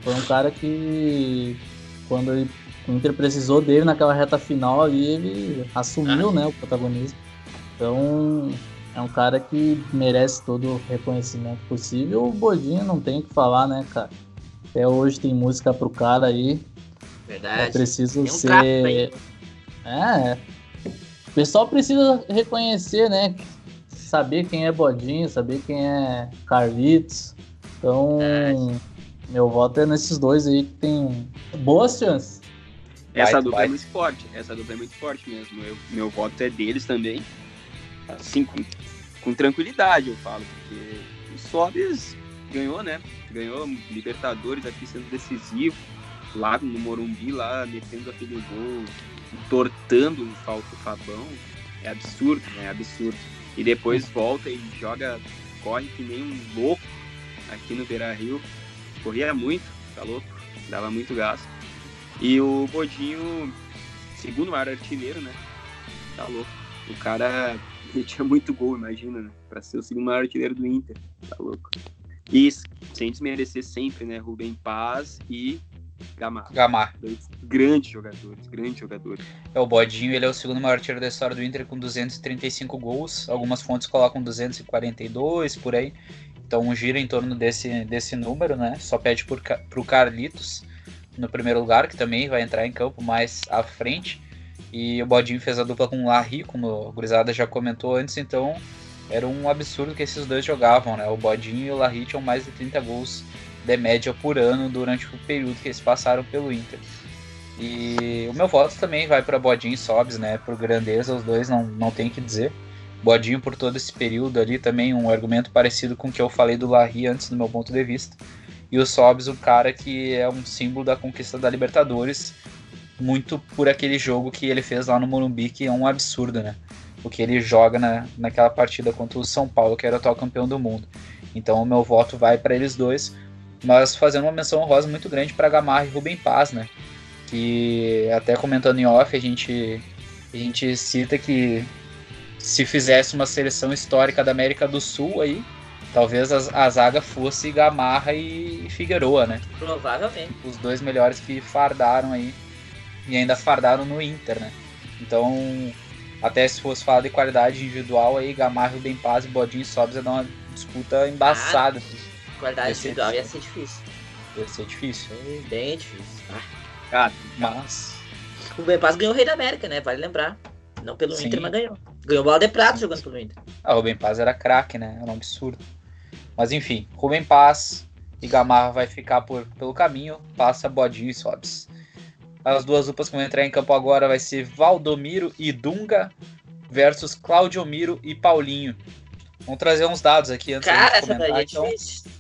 C: Foi um cara que quando ele- o Inter precisou dele naquela reta final ali, ele assumiu, né, o protagonismo. Então, é um cara que merece todo o reconhecimento possível. O Bodinho não tem o que falar, né, cara? Até hoje tem música pro cara aí. É
B: Verdade.
C: preciso
B: Tem um
C: ser. É. O pessoal precisa reconhecer, né? Saber quem é Bodinho, saber quem é Carlitos. Então,
B: Verdade.
C: meu voto é nesses dois aí que tem boas chances.
D: Essa
A: Baita,
D: dupla
A: baita.
D: é muito forte. Essa dupla é muito forte mesmo. Eu- meu voto é deles também. Assim, com, com tranquilidade, eu falo. Porque o Sobis ganhou, né? Ganhou Libertadores aqui sendo decisivo. Lá no Morumbi, lá metendo aquele gol, tortando o Falco Fabão. É absurdo, né? É absurdo. E depois volta e joga, corre que nem um louco aqui no Beira Rio. Corria muito, tá louco? Dava muito gasto. E o Bodinho, segundo maior artilheiro, né? Tá louco. O cara metia muito gol, imagina, né? Pra ser o segundo maior artilheiro do Inter. Tá louco. E sem desmerecer sempre, né? Rubem Paz e Gamarra.
A: Gamarra.
D: Dois grandes jogadores, grandes jogadores.
A: É, o Bodinho, ele é o segundo maior artilheiro da história do Inter com 235 gols. Algumas fontes colocam 242 por aí. Então gira em torno desse, desse número, né? Só pede por, pro Carlitos no primeiro lugar, que também vai entrar em campo mais à frente. E o Bodinho fez a dupla com o Larry, como o Gurizada já comentou antes, então era um absurdo que esses dois jogavam, né? O Bodinho e o Larry tinham mais de 30 gols de média por ano durante o período que eles passaram pelo Inter. E o meu voto também vai para Bodinho e Sobs, né? Por grandeza, os dois não, não tem que dizer. Bodinho por todo esse período ali também um argumento parecido com o que eu falei do Larry antes do meu ponto de vista. E o Sobs, o cara que é um símbolo da conquista da Libertadores, muito por aquele jogo que ele fez lá no Morumbi, que é um absurdo, né? O que ele joga na, naquela partida contra o São Paulo, que era o atual campeão do mundo. Então o meu voto vai para eles dois, mas fazendo uma menção honrosa muito grande para Gamarra e Rubem Paz, né? Que até comentando em off, a gente, a gente cita que se fizesse uma seleção histórica da América do Sul aí, talvez a, a zaga fosse Gamarra e Figueroa, né?
B: Provavelmente.
A: Os dois melhores que fardaram aí e ainda fardaram no Inter, né? Então, até se fosse falar de qualidade individual aí, Gamarra, Bem Paz e Bodinho Sobs ia dar uma disputa embaçada.
B: Ah, qualidade individual ia ser difícil.
A: Ia ser difícil.
B: Bem difícil. Ah.
A: Cara, mas.
B: O Bem Paz ganhou o Rei da América, né? Vale lembrar. Não pelo Sim. Inter, mas ganhou. Ganhou bola de prata jogando pelo Inter.
A: Ah, o Rubem Paz era craque, né? Era um absurdo. Mas enfim, Rubem Paz e Gamarra vai ficar por, pelo caminho, passa Bodinho e Sobs. As duas duplas que vão entrar em campo agora vai ser Valdomiro e Dunga versus Claudio Miro e Paulinho. Vamos trazer uns dados aqui antes
B: Cara, de comentar. Essa daí é então, difícil.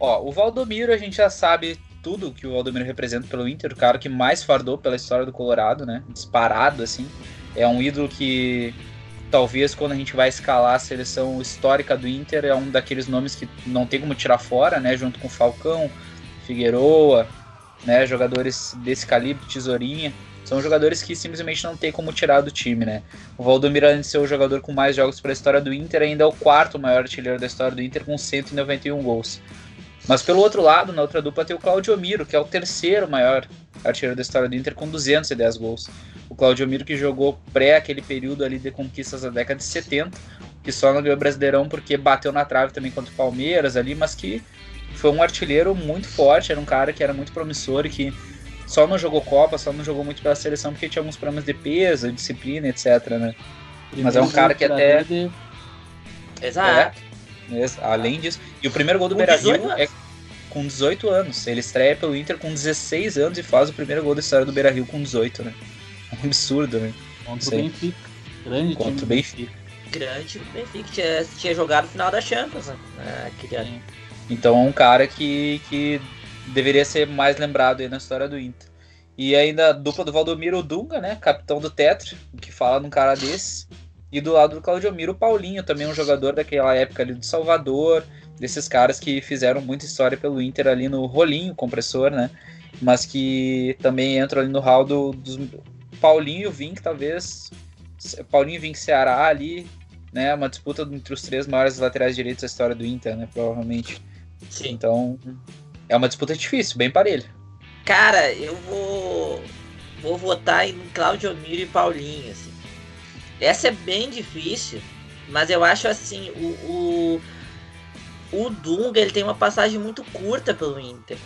A: Ó, o Valdomiro a gente já sabe tudo que o Valdomiro representa pelo Inter, o cara que mais fardou pela história do Colorado, né? Disparado assim. É um ídolo que talvez quando a gente vai escalar a seleção histórica do Inter é um daqueles nomes que não tem como tirar fora, né? Junto com Falcão, Figueroa, né? Jogadores desse calibre, Tesourinha. São jogadores que simplesmente não tem como tirar do time, né? O Valdomiro, além de ser o jogador com mais jogos para a história do Inter, ainda é o quarto maior artilheiro da história do Inter com 191 gols. Mas pelo outro lado, na outra dupla tem o Claudio Miro, que é o terceiro maior artilheiro da história do Inter com 210 gols. O Claudio Miro que jogou pré aquele período ali de conquistas da década de 70, que só não ganhou Brasileirão porque bateu na trave também contra o Palmeiras ali, mas que foi um artilheiro muito forte, era um cara que era muito promissor e que só não jogou Copa, só não jogou muito pela seleção porque tinha alguns problemas de peso, disciplina, etc, né? Mas é um cara que até...
B: Exato.
A: É, além disso. E o primeiro gol do Beira-Rio é com 18 anos. Ele estreia pelo Inter com 16 anos e faz o primeiro gol da história do Beira-Rio com 18, né? Um absurdo, né?
C: Contra o Benfica. Grande
A: Contra time. o Benfica.
B: Grande Benfica. Tinha, tinha jogado no final da Champions, né? Aquele
A: Então é um cara que, que deveria ser mais lembrado aí na história do Inter. E ainda a dupla do Valdomiro Dunga, né? Capitão do Tetra, o que fala num cara desse. E do lado do Claudio Miro, o Paulinho, também um jogador daquela época ali do Salvador, desses caras que fizeram muita história pelo Inter ali no rolinho compressor, né? Mas que também entram ali no hall do, dos Paulinho e o Vink, talvez. Paulinho e Vink Ceará ali, né? Uma disputa entre os três maiores laterais direitos da história do Inter, né? Provavelmente.
B: Sim.
A: Então, é uma disputa difícil, bem parelha.
B: Cara, eu vou. Vou votar em Claudio Miro e Paulinho, assim. Essa é bem difícil, mas eu acho assim, o, o, o Dunga ele tem uma passagem muito curta pelo Inter.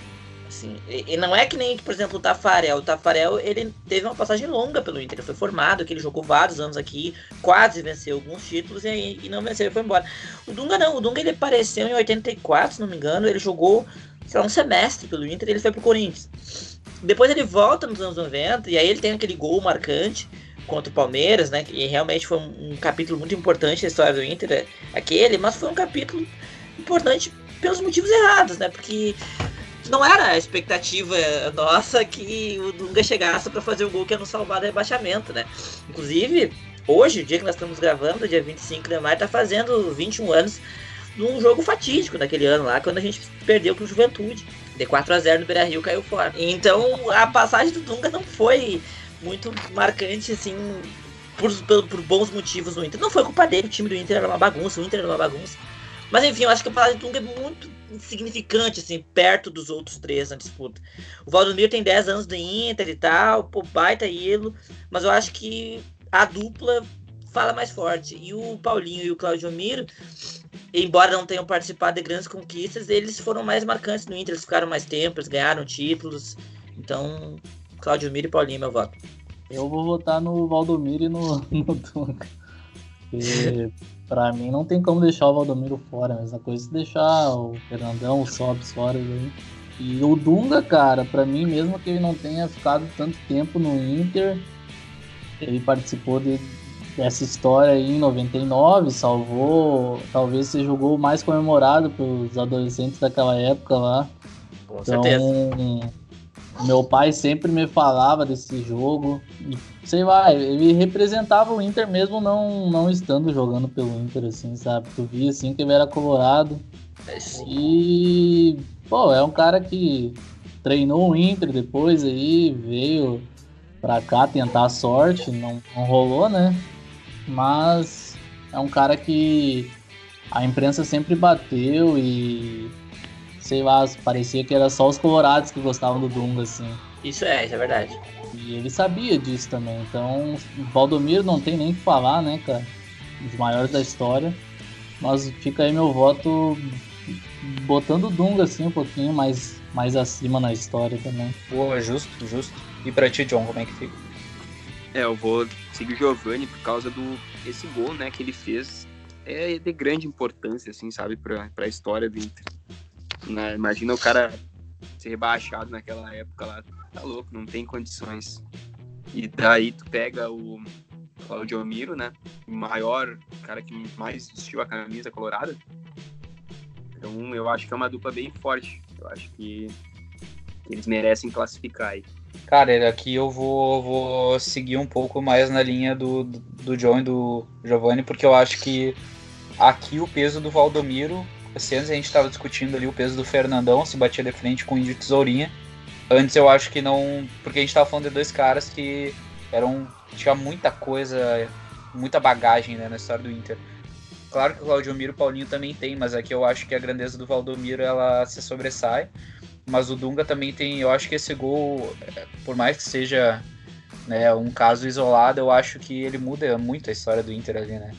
B: Assim, e, e, não é que nem, por exemplo, o Tafarel. O Tafarel, ele teve uma passagem longa pelo Inter. Ele foi formado, que ele jogou vários anos aqui, quase venceu alguns títulos e, e não venceu e foi embora. O Dunga não. O Dunga, ele apareceu em 84, se não me engano. Ele jogou, sei lá, um semestre pelo Inter e ele foi pro Corinthians. Depois ele volta nos anos 90 e aí ele tem aquele gol marcante contra o Palmeiras, né? E realmente foi um, capítulo muito importante da história do Inter, aquele, mas foi um capítulo importante pelos motivos errados, né? Porque não era a expectativa nossa que o Dunga chegasse para fazer o gol que ia nos salvar do rebaixamento, né? Inclusive, hoje, o dia que nós estamos gravando, dia 25 de maio, tá fazendo 21 anos num jogo fatídico daquele ano lá, quando a gente perdeu pro Juventude. De 4 a 0 no Beira Rio caiu fora. Então a passagem do Dunga não foi muito marcante, assim, por, por, por, bons motivos no Inter. Não foi culpa dele, o time do Inter era uma bagunça, o Inter era uma bagunça. Mas enfim, eu acho que a passagem do Dunga é muito insignificante, assim, perto dos outros três na disputa. O Valdomiro tem 10 anos do Inter e tal, pô, baita ídolo, mas eu acho que a dupla fala mais forte. E o Paulinho e o Claudio Miro, embora não tenham participado de grandes conquistas, eles foram mais marcantes no Inter, eles ficaram mais tempo, eles ganharam títulos. Então, Claudio Miro e Paulinho, meu voto.
C: Eu vou votar no Valdomiro e no, no Dunga. Porque pra mim não tem como deixar o Valdomiro fora. A mesma coisa se deixar o Fernandão, o Sobs fora. E o Dunga, cara, pra mim, mesmo que ele não tenha ficado tanto tempo no Inter, ele participou de, dessa história aí em 99, salvou, talvez seja o gol mais comemorado pelos adolescentes daquela época lá.
B: Com então, certeza.
C: Meu pai sempre me falava desse jogo. Sei lá, ele representava o Inter mesmo não, não estando jogando pelo Inter, assim, sabe? Tu via assim que ele era colorado.
B: É,
C: e, pô, é um cara que treinou o Inter depois aí, veio pra cá tentar a sorte, não, não rolou, né? Mas é um cara que a imprensa sempre bateu e sei lá, parecia que era só os colorados que gostavam do Dunga, assim.
B: Isso é, isso é verdade.
C: E ele sabia disso também. Então, o Valdomiro não tem nem o que falar, né, cara? Um dos maiores da história. Mas fica aí meu voto botando o Dunga, assim, um pouquinho mais, mais acima na história também.
A: Boa, justo, justo. E pra ti, John, como é que fica?
D: É, eu vou seguir o Giovanni por causa do esse gol, né, que ele fez. É de grande importância, assim, sabe, pra, pra história do Inter. Né? Imagina o cara ser rebaixado naquela época lá. Tá louco, não tem condições. E daí tu pega o Claudio Miro, né? O maior cara que mais vestiu a camisa colorada. Então eu acho que é uma dupla bem forte. Eu acho que eles merecem classificar aí.
A: Cara, aqui eu vou, vou seguir um pouco mais na linha do, do John e do Giovanni, porque eu acho que aqui o peso do Valdomiro esse ano a gente estava discutindo ali o peso do Fernandão, se batia de frente com o Índio Tesourinha. Antes eu acho que não. Porque a gente estava falando de dois caras que eram. tinha muita coisa, muita bagagem né, na história do Inter. Claro que o Claudio Miro e o Paulinho também tem, mas aqui eu acho que a grandeza do Valdomiro ela se sobressai. Mas o Dunga também tem. Eu acho que esse gol, por mais que seja né, um caso isolado, eu acho que ele muda muito a história do Inter ali, né?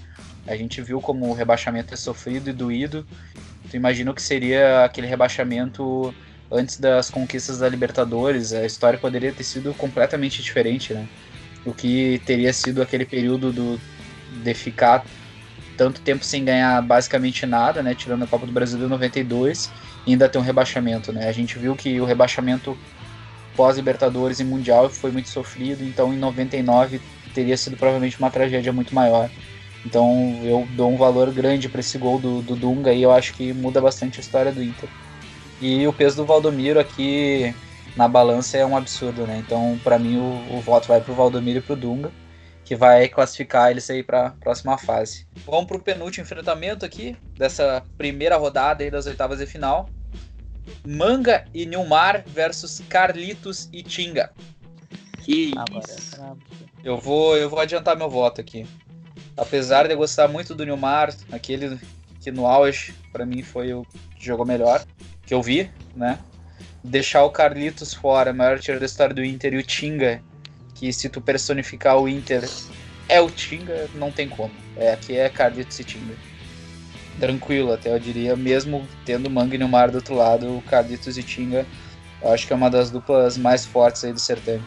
A: A gente viu como o rebaixamento é sofrido e doído. Tu imagina que seria aquele rebaixamento antes das conquistas da Libertadores? A história poderia ter sido completamente diferente, né? O que teria sido aquele período do, de ficar tanto tempo sem ganhar basicamente nada, né? Tirando a Copa do Brasil de 92 e ainda ter um rebaixamento, né? A gente viu que o rebaixamento pós-Libertadores e Mundial foi muito sofrido, então em 99 teria sido provavelmente uma tragédia muito maior. Então eu dou um valor grande para esse gol do, do, Dunga e eu acho que muda bastante a história do Inter. E o peso do Valdomiro aqui na balança é um absurdo, né? Então para mim o, o, voto vai pro Valdomiro e pro Dunga, que vai classificar eles aí para a próxima fase. Vamos pro penúltimo enfrentamento aqui dessa primeira rodada aí das oitavas de final. Manga e Nilmar versus Carlitos e Tinga.
D: Que
C: isso.
A: Eu vou, eu vou adiantar meu voto aqui. Apesar de eu gostar muito do Nilmar, aquele que no auge, para mim, foi o que jogou melhor, que eu vi, né? Deixar o Carlitos fora, maior tiro da história do Inter, e o Tinga, que se tu personificar o Inter, é o Tinga, não tem como. É, aqui é Carlitos e Tinga. Tranquilo, até eu diria, mesmo tendo Manga e Nilmar do outro lado, o Carlitos e Tinga, eu acho que é uma das duplas mais fortes aí do certame.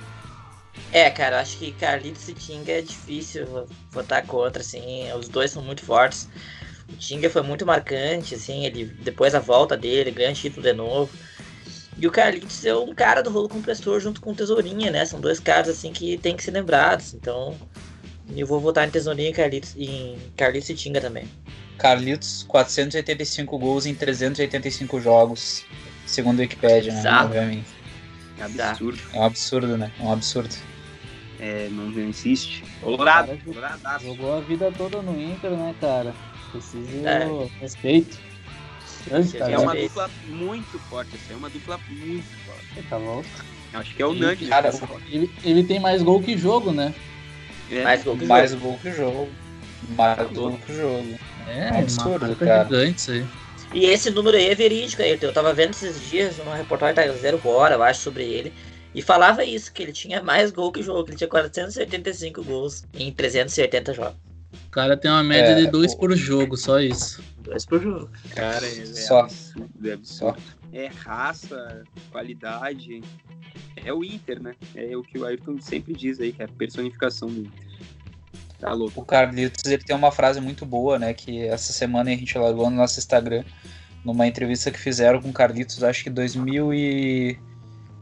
B: É, cara, acho que Carlitos e Tinga é difícil votar contra, assim, os dois são muito fortes. O Tinga foi muito marcante, assim, ele depois da volta dele, ganha título de novo. E o Carlitos é um cara do rolo compressor junto com o Tesourinha, né? São dois caras assim que tem que ser lembrados. Então, eu vou votar em Tesourinha e Carlitos, em Carlitos e Tinga também.
A: Carlitos, 485 gols em 385 jogos, segundo o Wikipedia, né?
B: Exato.
A: Obviamente.
D: É absurdo.
A: É um absurdo, né? É um absurdo.
D: É, não, não insiste. Colorado,
C: Cara,
D: coloradaço.
C: Jogou a vida toda no Inter, né, cara? Precisa
B: É.
C: respeito. Grande
B: É
C: talento.
D: É uma dupla muito forte, essa é uma dupla muito forte.
C: Tá louco.
D: Acho que é unânime.
A: Cara,
D: essa forte.
C: Ele, ele tem mais gol que jogo, né?
D: É,
B: Mais gol que
A: Mais
B: jogo.
A: gol que o jogo. Mais gol que o jogo.
C: É,
A: É um absurdo, cara.
C: gigante isso aí.
B: E esse número aí é verídico. aí. Eu tava vendo esses dias uma reportagem da Zero Bora, eu acho, sobre ele. E falava isso, que ele tinha mais gol que jogo. que Ele tinha 485 gols em 380 jogos.
C: O cara tem uma média
A: É,
C: de dois
A: o-
C: por jogo, só isso.
B: Dois por jogo.
D: Cara, é, é
A: Só.
D: absurdo, é absurdo. É raça, qualidade. É o Inter, né? É o que o Ayrton sempre diz aí, que é a personificação do Inter. Tá louco.
A: O Carlitos ele tem uma frase muito boa, né? Que essa semana a gente largou no nosso Instagram, numa entrevista que fizeram com o Carlitos, acho que 2000 e.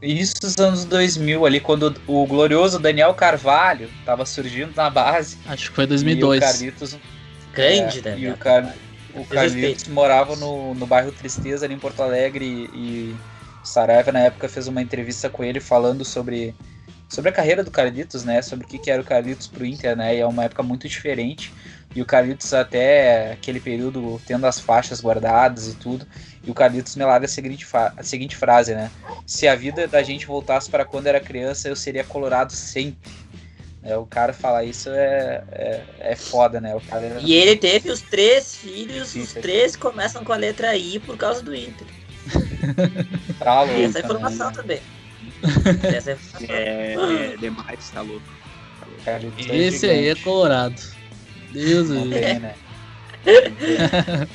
A: Isso nos anos 2000, ali, quando o glorioso Daniel Carvalho tava surgindo na base.
C: Acho que foi
A: E
C: 2002.
A: o Carlitos,
B: Grande,
A: é,
B: né?
A: E o, Car... o. Carlitos morava no, no bairro Tristeza, ali em Porto Alegre, e, e Saraiva, na época, fez uma entrevista com ele falando sobre, sobre a carreira do Carlitos, né? Sobre o que, que era o Carlitos pro Inter, né? E é uma época muito diferente. E o Carlitos, até aquele período, tendo as faixas guardadas e tudo. E o Carlitos me larga a seguinte, a seguinte frase, né? Se a vida da gente voltasse para quando era criança, eu seria colorado sempre. É, o cara falar isso é, é, é foda, né? O cara é-
B: E ele teve os três filhos, os três começam com a letra I por causa do Inter.
A: tá louco,
B: E essa
A: né?
B: informação também. Essa informação.
D: É, é demais, tá louco.
A: Carlitos é
C: Esse aí é colorado. Deus do
A: tem, né?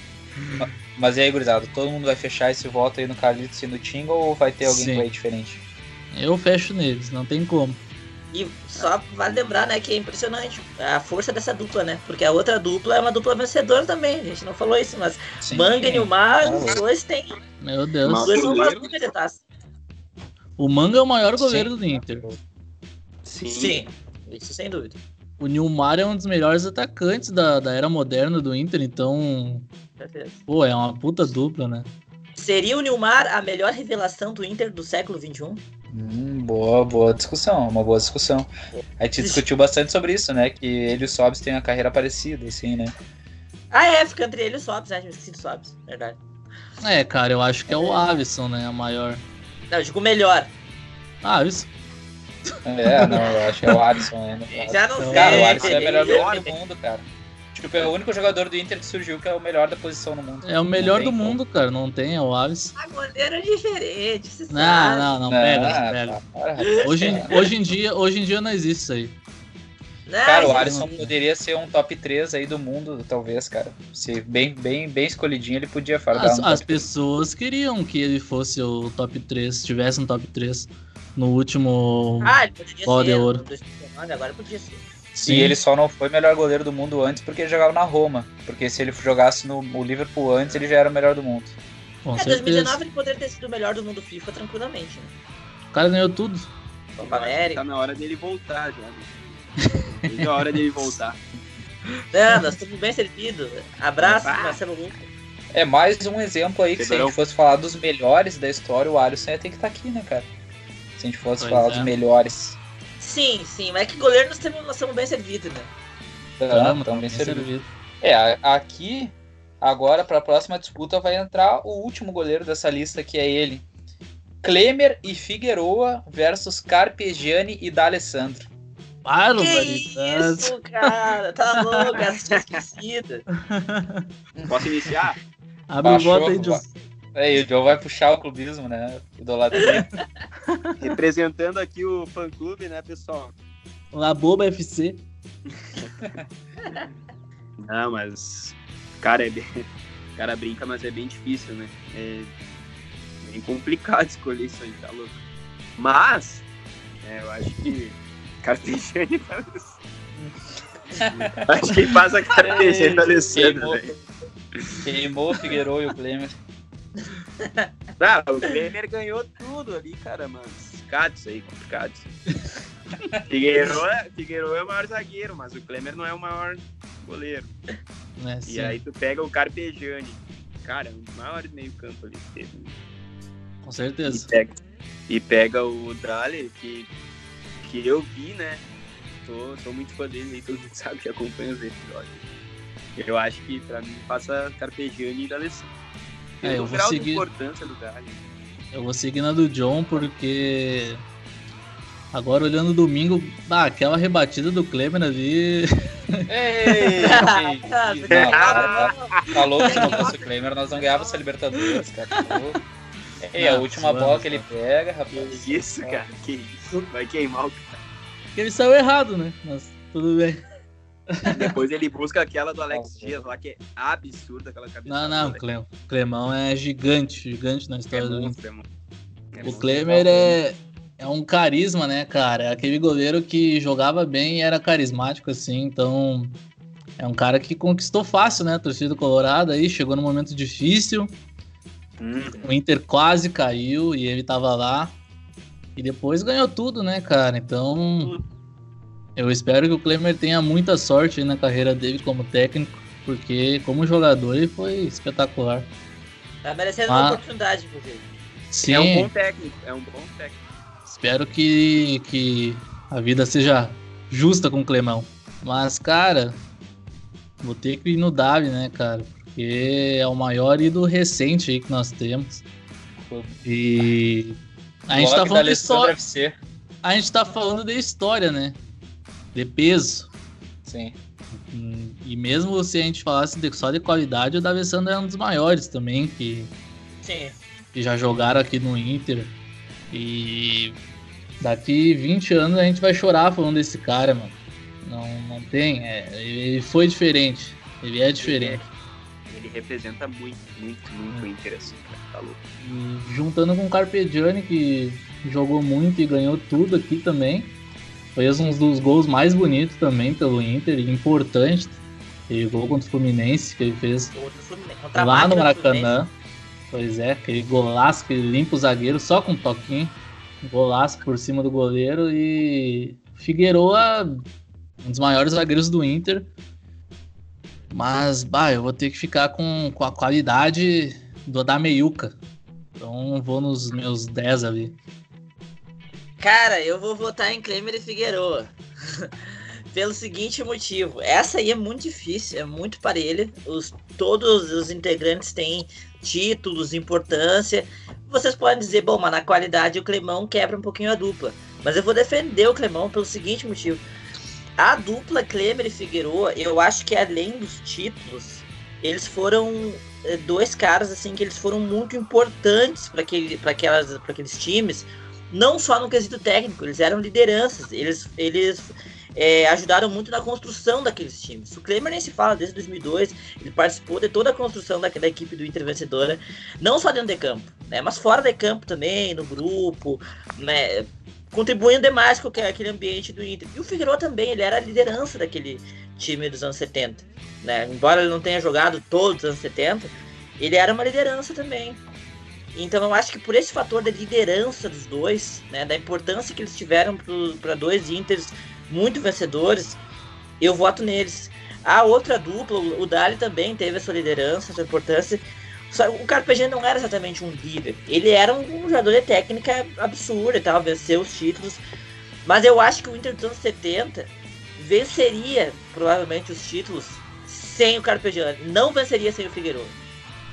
A: Mas e aí, gurizada, todo mundo vai fechar esse voto aí no Carlitos e no Tinga ou vai ter alguém
C: Sim.
A: que vai diferente?
C: Eu fecho neles, não tem como.
B: E só vale lembrar, né, que é impressionante a força dessa dupla, né? Porque a outra dupla é uma dupla vencedora também. A gente não falou isso, mas
A: Sim.
B: Manga e Nilmar,
A: Ah,
B: os
A: louco.
B: dois têm.
C: Meu Deus.
B: Os dois são uma dupla de taça.
C: O Manga é o maior goleiro
A: Sim.
C: do Inter.
D: Sim.
B: Sim, isso sem dúvida.
C: O Nilmar é um dos melhores atacantes da, da era moderna do Inter, então,
B: certeza.
C: pô, é uma puta dupla, né?
B: Seria o Nilmar a melhor revelação do Inter do século XXI?
A: Hum, boa, boa discussão, uma boa discussão. A gente discutiu bastante sobre isso, né? Que ele e o Sobs têm uma carreira parecida, assim, né?
B: Ah, é, fica entre ele e o Sobs, né? Me esqueci do Sobs, verdade.
C: É, cara, eu acho que é o Avison, né? A maior.
B: Não, eu digo melhor.
C: Avison?
A: É, não, eu acho que é o Alisson ainda.
B: Já não sei.
A: Cara, o Alisson é o melhor goleiro do mundo, cara. Tipo, é o único jogador do Inter que surgiu que é o melhor da posição no mundo.
C: É o melhor
A: Não
C: do mundo, cara. Não tem, é o Avison.
B: Ah, goleiro é diferente, você
C: Não,
B: sabe.
C: não, não, pega,
A: Ah,
C: pega.
A: tá, para, rapaz.
C: Hoje, em- hoje, em dia, hoje em dia não existe isso aí.
B: Não,
A: Cara, o Alisson poderia ser um top 3 aí do mundo, talvez, cara. Se bem, bem, bem escolhidinho, ele podia fardar
C: As,
A: no
C: as pessoas queriam que ele fosse o top 3, tivesse um top 3 no último.
B: Ah, ele poderia
C: Bola
B: ser.
C: de ouro.
B: no 2019, agora podia ser.
C: Sim.
A: E ele só não foi melhor goleiro do mundo antes porque ele jogava na Roma. Porque se ele jogasse no o Liverpool antes, ele já era o melhor do mundo.
C: Com
B: É,
C: certeza.
B: 2019 ele poderia ter sido o melhor do mundo FIFA tranquilamente, né?
C: O cara ganhou tudo.
B: Copa América.
D: Tá na hora dele voltar já. né? A hora dele voltar.
B: Não, nós estamos bem servidos. Abraço,
D: Ah.
B: Marcelo Ruco.
A: É mais um exemplo aí que se a gente fosse falar dos melhores da história, o Alisson ia ter que estar aqui, né, cara? Se a gente fosse
C: Pois
A: falar
C: é.
A: dos melhores.
B: Sim, sim, mas é que goleiro nós estamos, nós estamos bem servidos, né?
C: Tamo,
A: Tá,
C: tamo
A: bem
C: bem
A: servido.
C: servido.
A: É, aqui, agora para a próxima disputa vai entrar o último goleiro dessa lista, que é ele. Klemer e Figueroa versus Carpegiani e D'Alessandro.
C: Barbaridade.
B: Que isso, cara? Tá louco, essa tinha esquecido.
D: Posso iniciar?
C: Abre o
A: Baixou,
C: voto aí, John.
A: É, e o Joe vai puxar o clubismo, né? Idolatria.
D: Representando aqui o fã clube, né, pessoal?
C: Laboba FC.
D: Não, mas. Cara, é bem... o cara brinca, mas é bem difícil, né? É bem complicado escolher isso aí, tá louco? Mas, é, eu acho que. Carpejani faz. acho que faz a da Alessandro,
A: Queimou.
D: velho.
A: Queimou o Figueroa e o Klemer.
D: Ah, o Klemer ganhou tudo ali, cara, mas. Complicado isso aí, complicado. Figueiredo, Figueiredo é o maior zagueiro, mas o Klemer não é o maior goleiro.
C: né?
D: E aí tu pega o Carpegiani. Cara, um dos maiores meio campo ali que teve.
C: Com
D: E
C: certeza.
D: pega, e pega o Dali, que, que eu vi, né? Tô, sou muito fã dele, e todo mundo sabe que acompanha os episódios. Eu acho que pra mim passa Carpegiani e D'Alessandro.
C: É, eu vou
D: grau de
C: seguir-
D: importância do Dali.
C: Eu vou seguir na do John porque. Agora olhando domingo, ah, aquela rebatida do Klemer ali.
A: Ei,
B: Ah,
A: ei, não, tá, tá louco se não fosse o Kramer, nós não ganhávamos essa Libertadores, cara. Ei, a última bola que ele pega,
D: Que
A: rapaz.
D: isso, cara? Que isso? Vai queimar o cara.
C: Ele saiu errado, né? Mas tudo bem.
D: Depois ele busca aquela do Alex Dias lá, que é absurda aquela cabeça.
C: Não, não, o Clem- Clemão é gigante, gigante na
D: É
C: história do Inter.
D: monstro, é. É
C: O. Klemer é, é um carisma, né, cara? É aquele goleiro que jogava bem e era carismático, assim, então. É um cara que conquistou fácil, né? A torcida colorada aí, chegou num momento difícil.
D: Hum,
C: O Inter quase caiu e ele tava lá. E depois ganhou tudo, né, cara? Então. Eu espero que o Klemer tenha muita sorte aí na carreira dele como técnico, porque como jogador ele foi espetacular.
B: Tá merecendo
C: Ah.
B: uma oportunidade, inclusive.
C: Sim,
D: É um bom técnico, é um bom técnico.
C: espero que, que a vida seja justa com o Clemão. Mas, cara, vou ter que ir no Davi, né, cara? Porque é o maior ídolo recente aí que nós temos. E a gente tá falando de história.
A: FC.
C: A gente tá falando de história, né? De peso.
A: Sim.
C: E mesmo se a gente falasse de- só de qualidade, o D'Alessandro é um dos maiores também, que,
B: Sim.
C: que já jogaram aqui no Inter. E daqui 20 anos a gente vai chorar falando desse cara, mano. Não, não tem. é, ele foi diferente. Ele é diferente.
D: Ele representa muito, muito, muito o Inter, assim. Tá louco.
C: E juntando com o Carpegiani, que jogou muito e ganhou tudo aqui também. Fez um dos gols mais bonitos também pelo Inter, e importante. Aquele gol contra o Fluminense que ele fez lá no. Maracanã. Pois é, aquele golaço que ele limpa o zagueiro só com um toquinho. Golaço por cima do goleiro e Figueroa, um dos maiores zagueiros do Inter. Mas, bah, eu vou ter que ficar com, com a qualidade do Adameyuca. Então vou nos meus 10 ali.
B: Cara, eu vou votar em Klemer e Figueroa. Pelo seguinte motivo. Essa aí é muito difícil, é muito parelha. Os, todos os integrantes têm títulos, importância. Vocês podem dizer, bom, mas na qualidade o Clemão quebra um pouquinho a dupla. Mas eu vou defender o Clemão pelo seguinte motivo. A dupla Klemer e Figueroa, eu acho que além dos títulos, eles foram dois caras assim que eles foram muito importantes para aquele, pra aquelas, aqueles times não só no quesito técnico, eles eram lideranças, eles, eles é, ajudaram muito na construção daqueles times. O Klemer nem se fala, desde 2002, ele participou de toda a construção da equipe do Inter vencedora, não só dentro de campo, né, mas fora de campo também, no grupo, né, contribuindo demais com aquele- aquele ambiente do Inter. E o Figueiredo também, ele era a liderança daquele time dos anos 70, né, embora ele não tenha jogado todos os anos 70, ele era uma liderança também. Então eu acho que por esse fator da liderança dos dois, né, da importância que eles tiveram para dois Inters muito vencedores, eu voto neles. A outra dupla, o Dali também teve essa liderança, essa importância. Só, o Carpegiani não era exatamente um líder. Ele era um jogador de técnica absurda tal, venceu os títulos. Mas eu acho que o Inter dos anos 70 venceria provavelmente os títulos sem o Carpegiani. Não venceria sem o Figueiredo.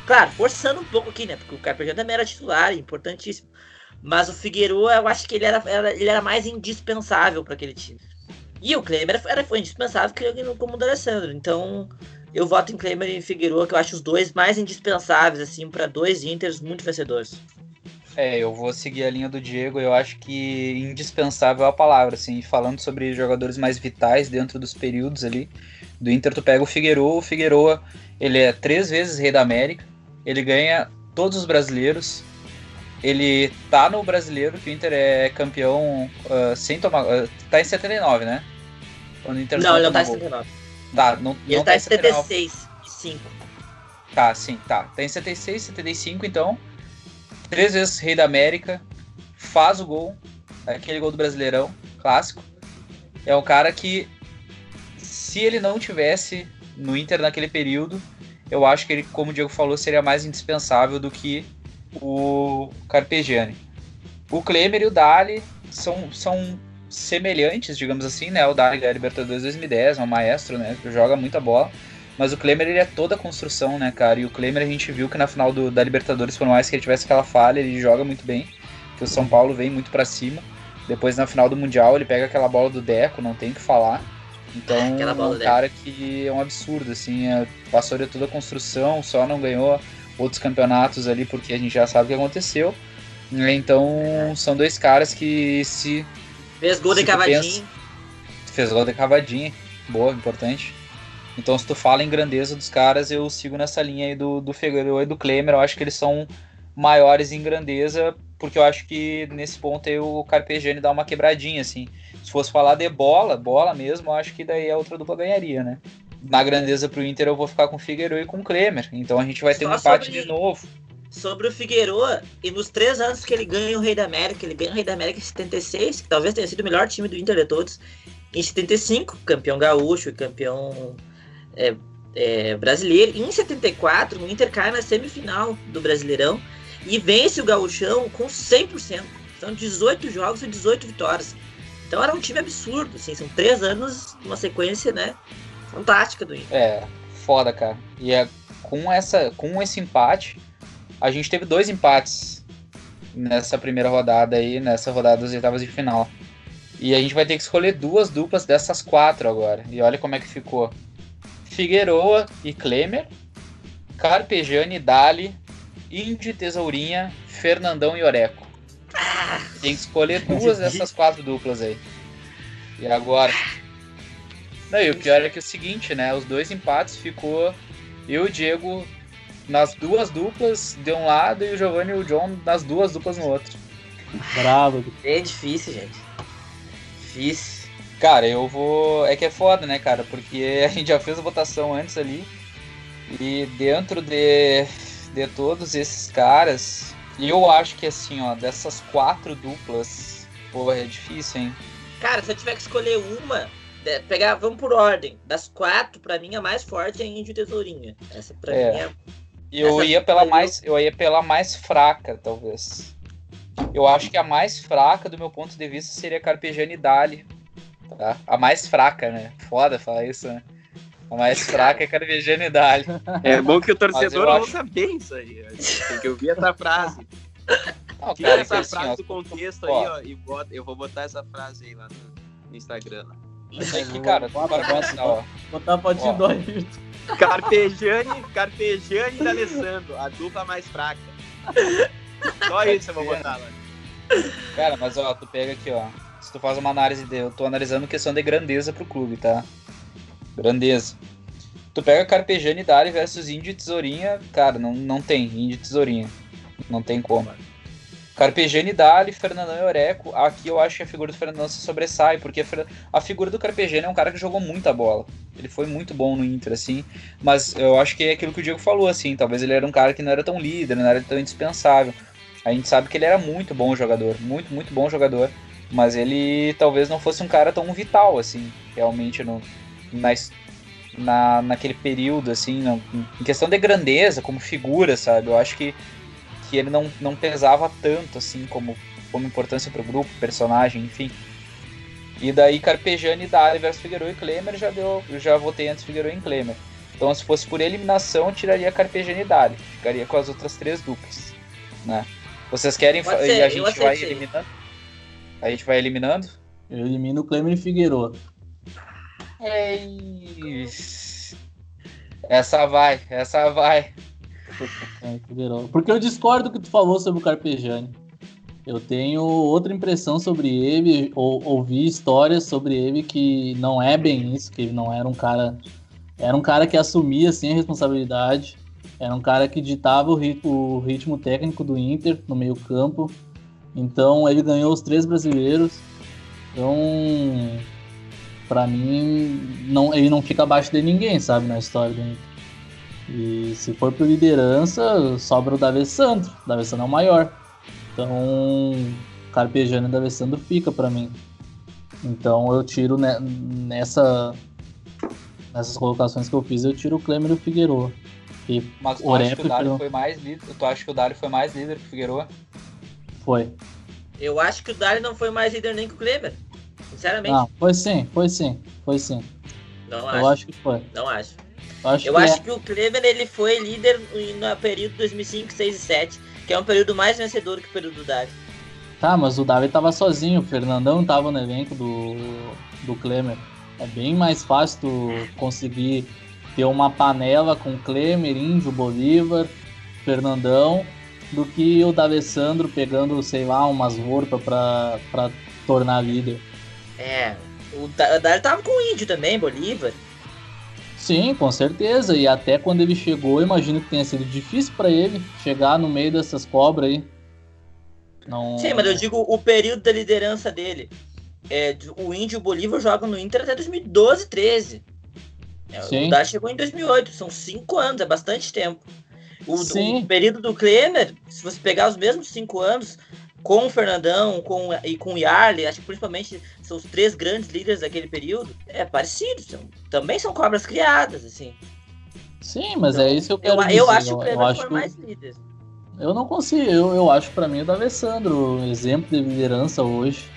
B: Claro, forçando um pouco aqui, né? Porque o Carpegiani também era titular, importantíssimo. Mas o Figueiredo, eu acho que ele era, era- ele era mais indispensável para aquele time. E o Klemer era, foi indispensável que ele- como o do Alessandro. Então, eu voto em Klemer e Figueiredo, que eu acho os dois mais indispensáveis, assim, para dois Inters muito vencedores.
A: É, eu vou seguir a linha do Diego. Eu acho que indispensável é a palavra, assim, falando sobre jogadores mais vitais dentro dos períodos ali do Inter. Tu pega o Figueiredo, o Figueiredo, ele é três vezes rei da América, ele ganha todos os brasileiros, ele tá no brasileiro, que o Inter é campeão ah, sem tomar. ah, tá em 79, né? Quando o Inter
B: Não, ele não tá em
A: toma gol.
B: 79.
A: Tá, não,
B: Ele
A: não
B: tá
A: tá
B: em 76 e 5.
A: Tá, sim, tá. Tem 76, 75, então. Três vezes Rei da América. Faz o gol. Aquele gol do Brasileirão, clássico. É um cara que, se ele não tivesse no Inter naquele período, eu acho que ele, como o Diego falou, seria mais indispensável do que o Carpegiani. O Klemer e o Dali são, são semelhantes, digamos assim, né? O Dali da Libertadores 2010, é um maestro, né? Que joga muita bola. Mas o Klemer, ele é toda a construção, né, cara? E o Klemer, a gente viu que na final do, da Libertadores, por mais que ele tivesse aquela falha, ele joga muito bem. Que o São Paulo vem muito para cima. Depois, na final do Mundial, ele pega aquela bola do Deco, não tem o que falar. Então, é um cara que é um absurdo, assim, é, passou de toda a construção, só não ganhou outros campeonatos ali porque a gente já sabe o que aconteceu. Então, é. são dois caras que se.
B: Fez gol de cavadinha. Pensa,
A: fez gol de cavadinha. Boa, importante. Então, se tu fala em grandeza dos caras, eu sigo nessa linha aí do, do Figueiredo e do Klemer. Eu acho que eles são maiores em grandeza, porque eu acho que nesse ponto aí o Carpegiani dá uma quebradinha, assim. Se fosse falar de bola, bola mesmo, eu acho que daí a outra dupla ganharia, né? Na grandeza pro Inter eu vou ficar com o Figueiredo e com o Klemer. Então a gente vai ter Só um empate sobre... de novo
B: sobre o Figueroa e nos três anos que ele ganha o Rei da América, ele ganha o Rei da América em 76, que talvez tenha sido o melhor time do Inter de todos. Em 75, campeão gaúcho e campeão é, é, brasileiro. E em 74, o Inter cai na semifinal do Brasileirão e vence o Gaúchão com 100%. São 18 jogos e 18 vitórias. Então era um time absurdo, assim, são três anos, uma sequência, né, fantástica do Inter.
A: É, foda, cara. E é, com, essa, com esse empate, a gente teve dois empates nessa primeira rodada aí, nessa rodada das oitavas de final. E a gente vai ter que escolher duas duplas dessas quatro agora. E olha como é que ficou. Figueroa e Klemer, Carpegiani e Dali, Indy Tesourinha, Fernandão e Oreco. Tem que escolher duas dessas quatro duplas aí. E agora? Não, e o pior é que é o seguinte, né? Os dois empates ficou eu e o Diego nas duas duplas de um lado e o Giovanni e o John nas duas duplas no outro.
C: Bravo.
B: É difícil, gente. Difícil.
A: Cara, eu vou. É que é foda, né, cara? Porque a gente já fez a votação antes ali. E dentro de, de todos esses caras, eu acho que assim, ó, dessas quatro duplas, porra, é difícil, hein?
B: Cara, se eu tiver que escolher uma, pegar, vamos por ordem. Das quatro, pra mim, a mais forte é a Índio Tesourinha. Essa pra é. mim é
A: eu ia pela mais, eu ia pela mais fraca, talvez. Eu acho que a mais fraca, do meu ponto de vista, seria Carpegiani Dali. Tá? A mais fraca, né? Foda falar isso, né? A mais fraca é Carpegiani Dali.
D: É bom que o torcedor ouça acho... bem isso aí. Tem que ouvir essa frase. Não, Tira essa assim, frase ó, do contexto ó, aí, ó, e bota, eu vou botar essa frase aí lá no, no Instagram.
A: Isso aqui, cara, para pensar, ó.
C: Botar a fotinho do Ayrton.
D: Carpejane, Carpejane e D'Alessandro, a dupla mais fraca. Só isso eu vou botar lá.
A: Cara, mas ó, tu pega aqui, ó. Se tu faz uma análise de. Eu tô analisando questão de grandeza pro clube, tá? Grandeza. Tu pega Carpejane e Dari versus Indy Tesourinha, cara, não, não tem Indy Tesourinha. Não tem como. Carpegiani Dali, Fernandão e Oreco. Aqui eu acho que a figura do Fernandão se sobressai, porque a figura do Carpegiani é um cara que jogou muita bola. Ele foi muito bom no Inter, assim. Mas eu acho que é aquilo que o Diego falou, assim. Talvez ele era um cara que não era tão líder, não era tão indispensável. A gente sabe que ele era muito bom jogador, muito, muito bom jogador. Mas ele talvez não fosse um cara tão vital, assim, realmente no, na, na, naquele período, assim, em questão de grandeza, como figura, sabe? Eu acho que que ele não, não pesava tanto assim como, como importância para o grupo, personagem, enfim. E daí Carpegiani, Dali versus Figueiredo e Klemer já deu, eu já votei antes Figueiredo e Klemer. Então se fosse por eliminação, eu tiraria Carpegiani e Dali, ficaria com as outras três duplas, né? Vocês querem
B: ser,
A: e a gente vai eliminando? A gente vai eliminando?
C: Eu elimino o Klemer e Figueiredo.
A: É essa vai, essa vai.
C: Porque eu discordo do que tu falou sobre o Carpegiani. Eu tenho outra impressão sobre ele, ou ouvi histórias sobre ele que não é bem isso, que ele não era um cara. Era um cara que assumia assim, a responsabilidade. Era um cara que ditava o ritmo, o ritmo técnico do Inter no meio-campo. Então ele ganhou os três brasileiros. Então, para mim, não, ele não fica abaixo de ninguém, sabe, na história do Inter. E se for por liderança, sobra o D'Alessandro. O D'Alessandro é o maior. Então, Carpegiani e D'Alessandro fica para mim. Então eu tiro nessa nessas colocações que eu fiz, eu tiro o Klemer e o Figueiredo. E
A: Mas tu acha que o Dário foi mais líder? Tu acha que o Dário foi mais líder que o Figueiredo?
C: foi.
B: Eu acho que o Dari não foi mais líder nem que o Kleber. Sinceramente,
C: Não, foi sim, foi sim, foi sim.
B: não,
C: Eu
B: acho.
C: acho que foi.
B: Não acho.
C: Eu acho
B: Eu
C: que
B: acho
C: é.
B: que o Kleber ele foi líder no período 2005, 6 e 7, que é um período mais vencedor que o período do Dari.
C: Tá, mas o Davi tava sozinho, o Fernandão tava no elenco do, do Klemer. É bem mais fácil tu conseguir ter uma panela com Klemer, Índio, Bolívar, Fernandão, do que o D'Alessandro pegando, sei lá, umas roupas pra, pra tornar líder.
B: É, o Da- o Dari tava com o Índio também, Bolívar.
C: Sim, com certeza. E até quando ele chegou, eu imagino que tenha sido difícil pra ele chegar no meio dessas cobras aí. Não...
B: Sim, mas eu digo o período da liderança dele. É, o Índio e o Bolívar jogam no Inter até 2012, 13. É,
C: Sim.
B: O Dar chegou em 2008, são cinco anos, é bastante tempo. O, o período do Klemer, se você pegar os mesmos cinco anos, com o Fernandão com, e com o Yarley, acho que principalmente são os três grandes líderes daquele período, é parecido. São, também são cobras criadas, assim.
C: Sim, mas
B: Então,
C: é isso que eu
B: Eu,
C: quero
B: eu
C: dizer.
B: acho que o
C: eu acho
B: mais líder.
C: Eu não consigo, eu, eu acho pra mim o D'Alessandro, um exemplo de liderança hoje.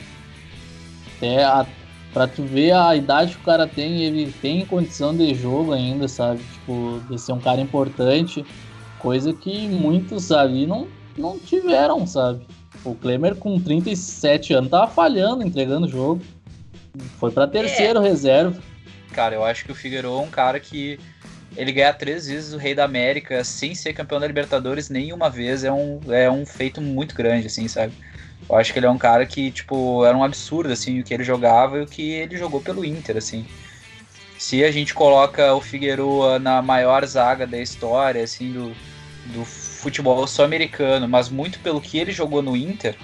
C: É a, pra tu ver a idade que o cara tem, ele tem condição de jogo ainda, sabe? Tipo, de ser um cara importante, coisa que muitos ali não, não tiveram, sabe? O Klemer com 37 anos tava falhando, entregando o jogo. Foi pra terceiro reserva.
A: Cara, eu acho que o Figueiredo é um cara que ele ganhar três vezes o Rei da América sem ser campeão da Libertadores nenhuma vez é um, é um feito muito grande, assim, sabe? Eu acho que ele é um cara que, tipo, era um absurdo, assim, o que ele jogava e o que ele jogou pelo Inter, assim. Se a gente coloca o Figueiredo na maior zaga da história, assim, do, do futebol sul-americano, mas muito pelo que ele jogou no Inter,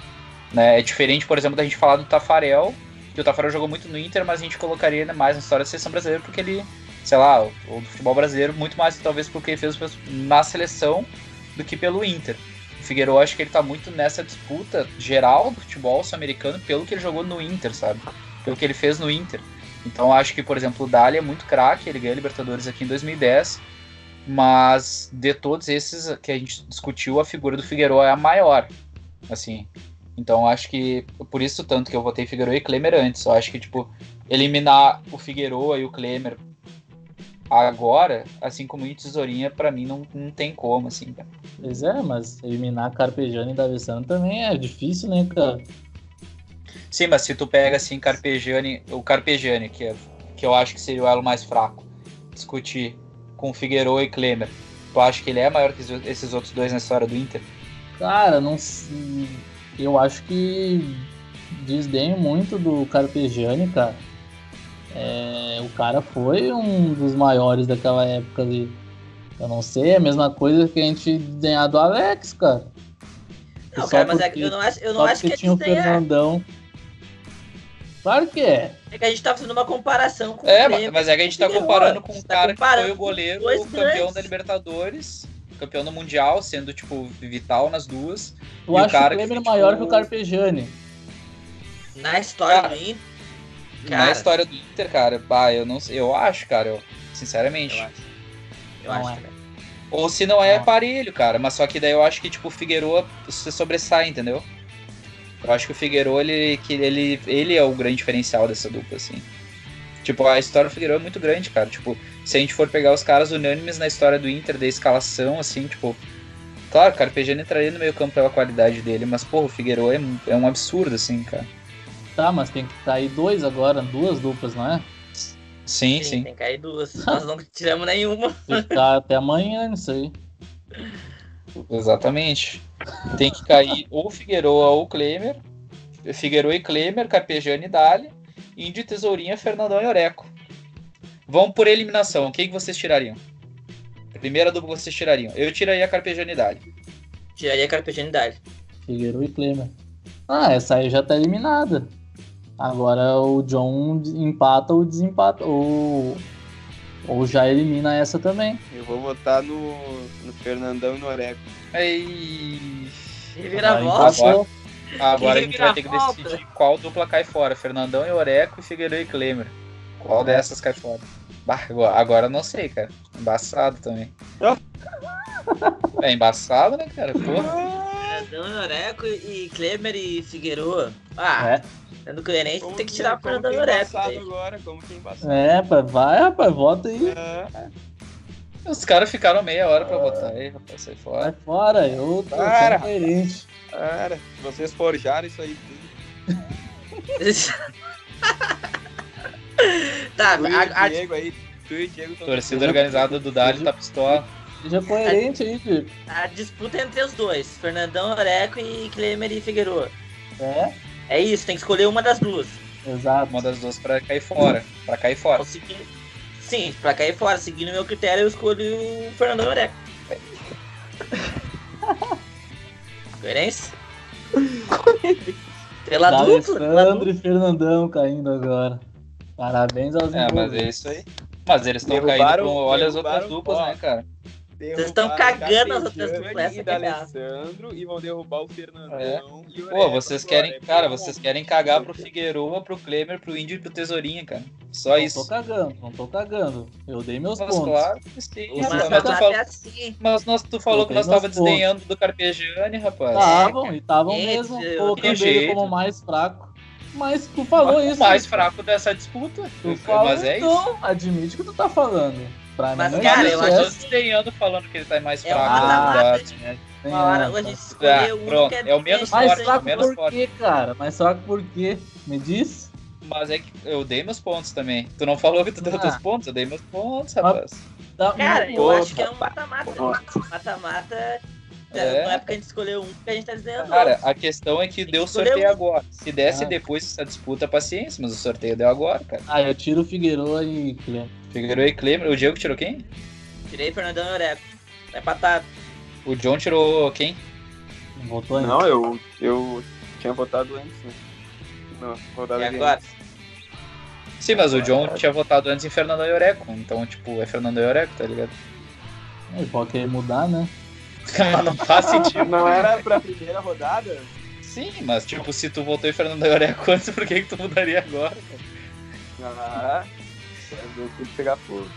A: né? É diferente, por exemplo, da gente falar do Tafarel, que o Tafarel jogou muito no Inter, mas a gente colocaria mais na história da seleção brasileira porque ele, sei lá, ou do futebol brasileiro, muito mais talvez porque ele fez na seleção do que pelo Inter. O Figueiredo, acho que ele tá muito nessa disputa geral do futebol sul-americano pelo que ele jogou no Inter, sabe? Pelo que ele fez no Inter. Então acho que, por exemplo, o Dali é muito craque, ele ganhou a Libertadores aqui em 2010, mas de todos esses que a gente discutiu, a figura do Figueiredo é a maior, assim. Então acho que por isso tanto que eu votei Figueiredo e Klemer antes. Eu acho que tipo eliminar o Figueiredo e o Klemer agora, assim como o Tesourinha, pra mim não, não tem como, assim, cara.
C: Pois é, mas eliminar Carpegiani e D'Alessandro também é difícil, né, cara?
A: Sim, mas se tu pega assim Carpegiani, o Carpegiani, que, é, que eu acho que seria o elo mais fraco, discutir com Figueiredo e Klemer, tu acha que ele é maior que esses- outros dois na história do Inter?
C: Cara, não eu acho que desdenho muito do Carpegiani, cara. É, o cara foi um dos maiores daquela época ali. Eu não sei, é a mesma coisa que a gente desdenhar do Alex, cara.
B: Não, cara, mas é
C: porque-
B: que eu não acho, eu não acho que é
C: tinha o. Fernandão. Claro que é.
B: É que a gente tá fazendo uma comparação com
A: É,
B: o Klemer.
A: mas é que a gente tá comparando com um
B: Você tá
A: cara que
B: comparando
A: foi o goleiro, o campeão
B: grandes.
A: da Libertadores, campeão do Mundial, sendo, tipo, vital nas duas.
C: Eu
A: E o
C: acho
A: cara
C: o
A: que
C: Klemer
A: foi,
C: maior
A: tipo,
C: que o Carpegiani.
B: Na história
A: Cara,
B: do Inter,
A: Na
B: Cara.
A: história do Inter, cara, bah, eu não sei, eu acho, cara, eu, sinceramente.
B: eu acho. Eu
C: Não
B: acho
C: é.
A: Ou se não é
C: Não.
A: aparelho, cara, mas só que daí eu acho que, tipo, o Figueiredo se sobressai, entendeu? Eu acho que o Figueiredo, ele, que ele, ele é o grande diferencial dessa dupla, assim. Tipo, a história do Figueiredo é muito grande, cara. Tipo, se a gente for pegar os caras unânimes na história do Inter, da escalação, assim, tipo... Claro, o Carpegiani entraria no meio campo pela qualidade dele, mas, porra, o Figueiredo é, é um absurdo, assim, cara.
C: Tá, mas tem que cair dois agora, duas duplas, não é?
A: Sim, sim.
B: Tem que cair duas. Nós não tiramos nenhuma.
C: Ficar até amanhã nisso aí.
A: Exatamente. Tem que cair ou o Figueiredo ou o Klemer. Figueiredo e Klemer, Carpegiani e Dali. Índio, Tesourinha, Fernandão e Oreco. Vão por eliminação. Quem que vocês tirariam? Primeira dupla que vocês tirariam. Eu tiraria a Carpegiani e Dali.
B: Tiraria a carpegianidade.
C: Figueiredo e Klemer. Ah, essa aí já tá eliminada. Agora o John empata ou desempata. Ou, ou já elimina essa também.
D: Eu vou votar no, no Fernandão e no Oreco.
A: Aí...
B: Reviravolta.
C: Agora,
A: Agora a gente vai ter que decidir qual dupla cai fora. Fernandão e Oreco e Figueiredo e Klemer. Qual dessas cai fora? Bah, agora, agora eu não sei, cara. Embaçado também.
D: Ah.
A: É embaçado, né, cara? Porra.
B: Fernandão Noreco e Klemer e Figueroa. Ah,
C: É.
B: sendo coerente,
D: Como
B: tem que tirar o
D: como
B: Fernandão
D: que é
B: Noreco.
D: agora, como que é.
C: É, vai, rapaz, volta aí.
D: É.
A: Os caras ficaram meia hora pra votar aí, rapaz, sai
C: Vai
A: fora.
C: fora, eu tô
D: Para.
C: coerente.
D: Cara, vocês forjaram isso aí tudo.
B: tá,
D: Tu
B: a, a-
D: Diego aí, tu e Diego
A: Torcida organizada do Dali tá pistola.
C: Seja coerente aí, filho.
B: a disputa é entre os dois, Fernandão Noreco e Klemer e Figueroa.
C: É,
B: É isso, tem que escolher uma das duas.
C: exato.
A: Uma das duas pra cair fora. Pra cair fora.
B: Sim, pra cair fora, seguindo o meu critério, eu escolho o Fernandão Noreco. Coerência? Pela dupla.
C: Alessandro e Fernandão caindo agora. Parabéns aos
A: É, mas é isso aí. Mas eles estão caindo pro... Olha as outras duplas,
D: ó.
A: né, cara?
B: Vocês estão cagando as outras duplas, essa
D: E da
B: é a
D: Alessandro e vão derrubar o Fernandão
A: É.
D: e o
A: Pô, vocês querem,
D: é
A: cara,
D: bom.
A: vocês querem cagar pro Figueroa, pro Klemer, pro Índio e pro Tesourinha, cara. Só
C: Não
A: isso.
C: tô cagando, não tô cagando. Eu dei meus
A: Mas
C: pontos.
A: claro que sim,
C: Mas
B: Mas,
A: rapaz.
C: não
A: Mas
B: mas é assim.
A: mas nós, tu falou que nós tava
C: pontos.
A: desdenhando do Carpegiani, rapaz.
C: Estavam, e estavam mesmo colocando ele como mais fraco. Mas tu falou
A: o
C: isso.
A: mais
C: né?
A: fraco dessa disputa.
C: Tu falou,
A: mas é isso.
C: então, admite que tu tá falando. Pra
B: Mas,
C: não
B: cara, eu
A: Mas
B: acho
A: tô
C: essa.
A: desdenhando falando que ele tá mais
B: É
A: fraco.
B: uma
A: da-
B: mata-mata.
A: da-
C: Tem
B: Uma hora a gente escolher
A: Ah,
B: um
A: pronto,
B: que
A: é o menos forte,
C: fraco
A: menos
C: por
A: forte.
C: quê, cara? Mais fraco por quê? Me diz?
A: Mas é que eu dei meus pontos também. Tu não falou que tu deu
C: Ah.
A: teus pontos? Eu dei meus pontos, rapaz.
B: Cara, eu acho que é um mata-mata. Mata-mata.
A: É.
B: Não é porque a gente escolheu um que a gente tá dizendo.
A: Cara, a questão é que deu sorteio
B: um.
A: agora. Se desse
C: Ah.
A: depois essa disputa, paciência, mas o sorteio deu agora, cara.
C: Ah, eu tiro o Figueiredo e Clem.
A: Figueiredo e Klemer. O Diego tirou quem?
B: Tirei Fernandão e Oreco. É patado.
A: O John tirou quem?
C: Não voltou ainda.
D: Não, eu, eu tinha votado antes, né? Não, rodada
B: E agora?
D: antes.
A: Sim, mas o John tinha votado antes em Fernando e Oreco. Então, tipo, é Fernando e Oreco, tá ligado?
C: Ele pode querer mudar, né?
A: Mas não faz sentido.
D: Não era pra primeira rodada?
A: Sim, mas tipo, se tu votou em Fernando e Oreco antes, por que, que tu mudaria agora? cara?
D: Ah, eu fui pegar fogo.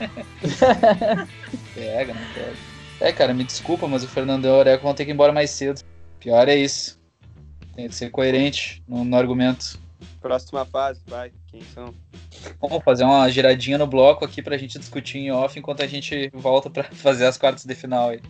A: Pega, não pega. É, cara, me desculpa, mas o Fernando e o Oreco vão ter que ir embora mais cedo. Pior é isso. Tem que ser coerente no, no argumento.
D: Próxima fase, vai. Quem são?
A: Vamos fazer uma giradinha no bloco aqui pra gente discutir em off enquanto a gente volta pra fazer as quartas de final aí.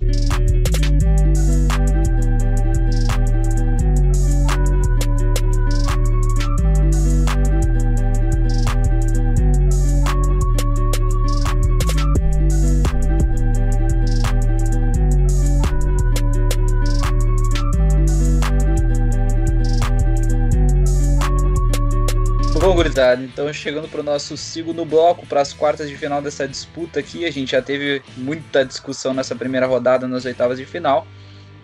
A: Então chegando para o nosso segundo bloco, para as quartas de final dessa disputa aqui, a gente já teve muita discussão nessa primeira rodada, nas oitavas de final.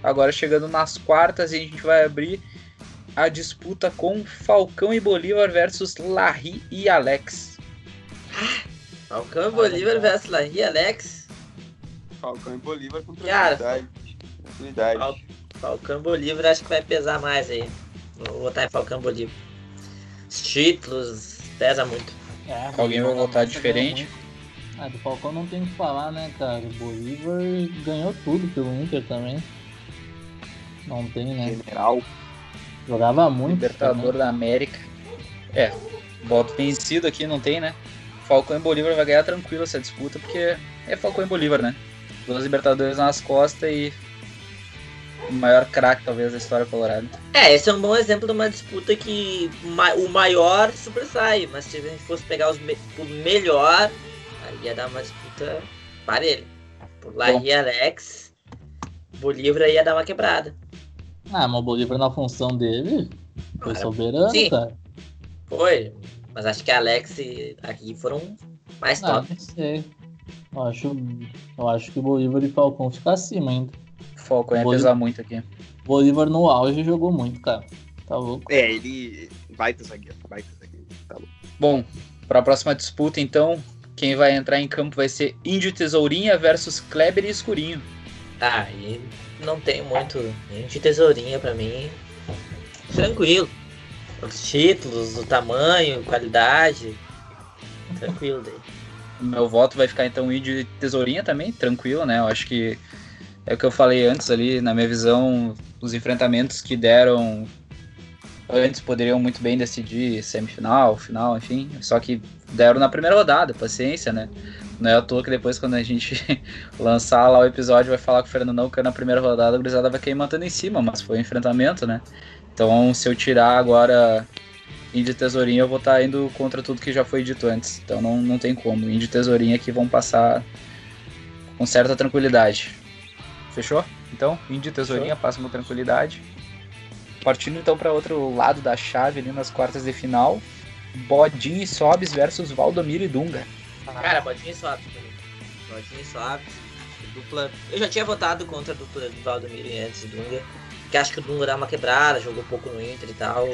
A: Agora chegando nas quartas, a gente vai abrir a disputa com Falcão e Bolívar versus Larry e Alex.
B: Falcão e Bolívar versus Larry Alex.
D: Falcão e Bolívar com
B: Cara,
D: tranquilidade. Tranquilidade.
B: Fal- Falcão e Bolívar acho que vai pesar mais aí. Vou votar em Falcão e Bolívar. Os títulos pesa muito.
C: É,
A: Alguém vai votar diferente?
C: Ah, do Falcão não tem o que falar, né, cara? O Bolívar ganhou tudo pelo Inter também. Não tem, né?
D: General.
C: Jogava muito.
A: Libertador da América. É, voto vencido aqui não tem, né? Falcão e Bolívar vai ganhar tranquilo essa disputa, porque é Falcão e Bolívar, né? Duas Libertadores nas costas e o maior craque, talvez, da história colorada.
B: É, esse é um bom exemplo de uma disputa que ma- o maior sobressai, mas se a gente fosse pegar os me- o melhor, aí ia dar uma disputa parelha. Por Larry e Alex, Bolívar ia dar uma quebrada.
C: Ah, mas o Bolívar na função dele foi
B: Cara,
C: soberano,
B: sim.
C: cara.
B: Foi, mas acho que Alex e aqui foram mais
C: Ah,
B: top.
C: não sei. Eu acho, eu acho que o Bolívar e Falcão ficam acima ainda.
A: Falcão ia
C: Bolívar-
A: pesar muito aqui.
C: Bolívar no auge jogou muito, cara. Tá louco.
D: É, ele. Baita zagueiro. Baita zagueiro. Tá louco.
A: Bom, para a próxima disputa, então, quem vai entrar em campo vai ser Índio Tesourinha versus Kleber e Escurinho.
B: Ah, e não tem muito de tesourinha pra mim. Tranquilo. Os títulos, o tamanho, qualidade. Tranquilo daí.
A: Meu voto vai ficar então Índio e Tesourinha também, tranquilo, né? Eu acho que é o que eu falei antes ali, na minha visão, os enfrentamentos que deram antes poderiam muito bem decidir semifinal, final, enfim. Só que deram na primeira rodada, paciência, né? Não é à toa que depois, quando a gente lançar lá o episódio, vai falar com o Fernandão que na primeira rodada a gurizada vai cair mantendo em cima, mas foi um enfrentamento, né? Então, se eu tirar agora Indy e Tesourinha, eu vou estar tá indo contra tudo que já foi dito antes. Então, não, não tem como. Indy e Tesourinha aqui vão passar com certa tranquilidade. Fechou? Então, e Tesourinha passam com tranquilidade. Partindo então para outro lado da chave ali nas quartas de final, Bodin e Sobs versus Valdomiro e Dunga.
B: Cara, Bodin e Sobs. Bodin e Sobs. Dupla. Eu já tinha votado contra a dupla do Valdomiro e antes do Dunga. Que acho que o Dunga dá uma quebrada, jogou pouco no Inter e tal.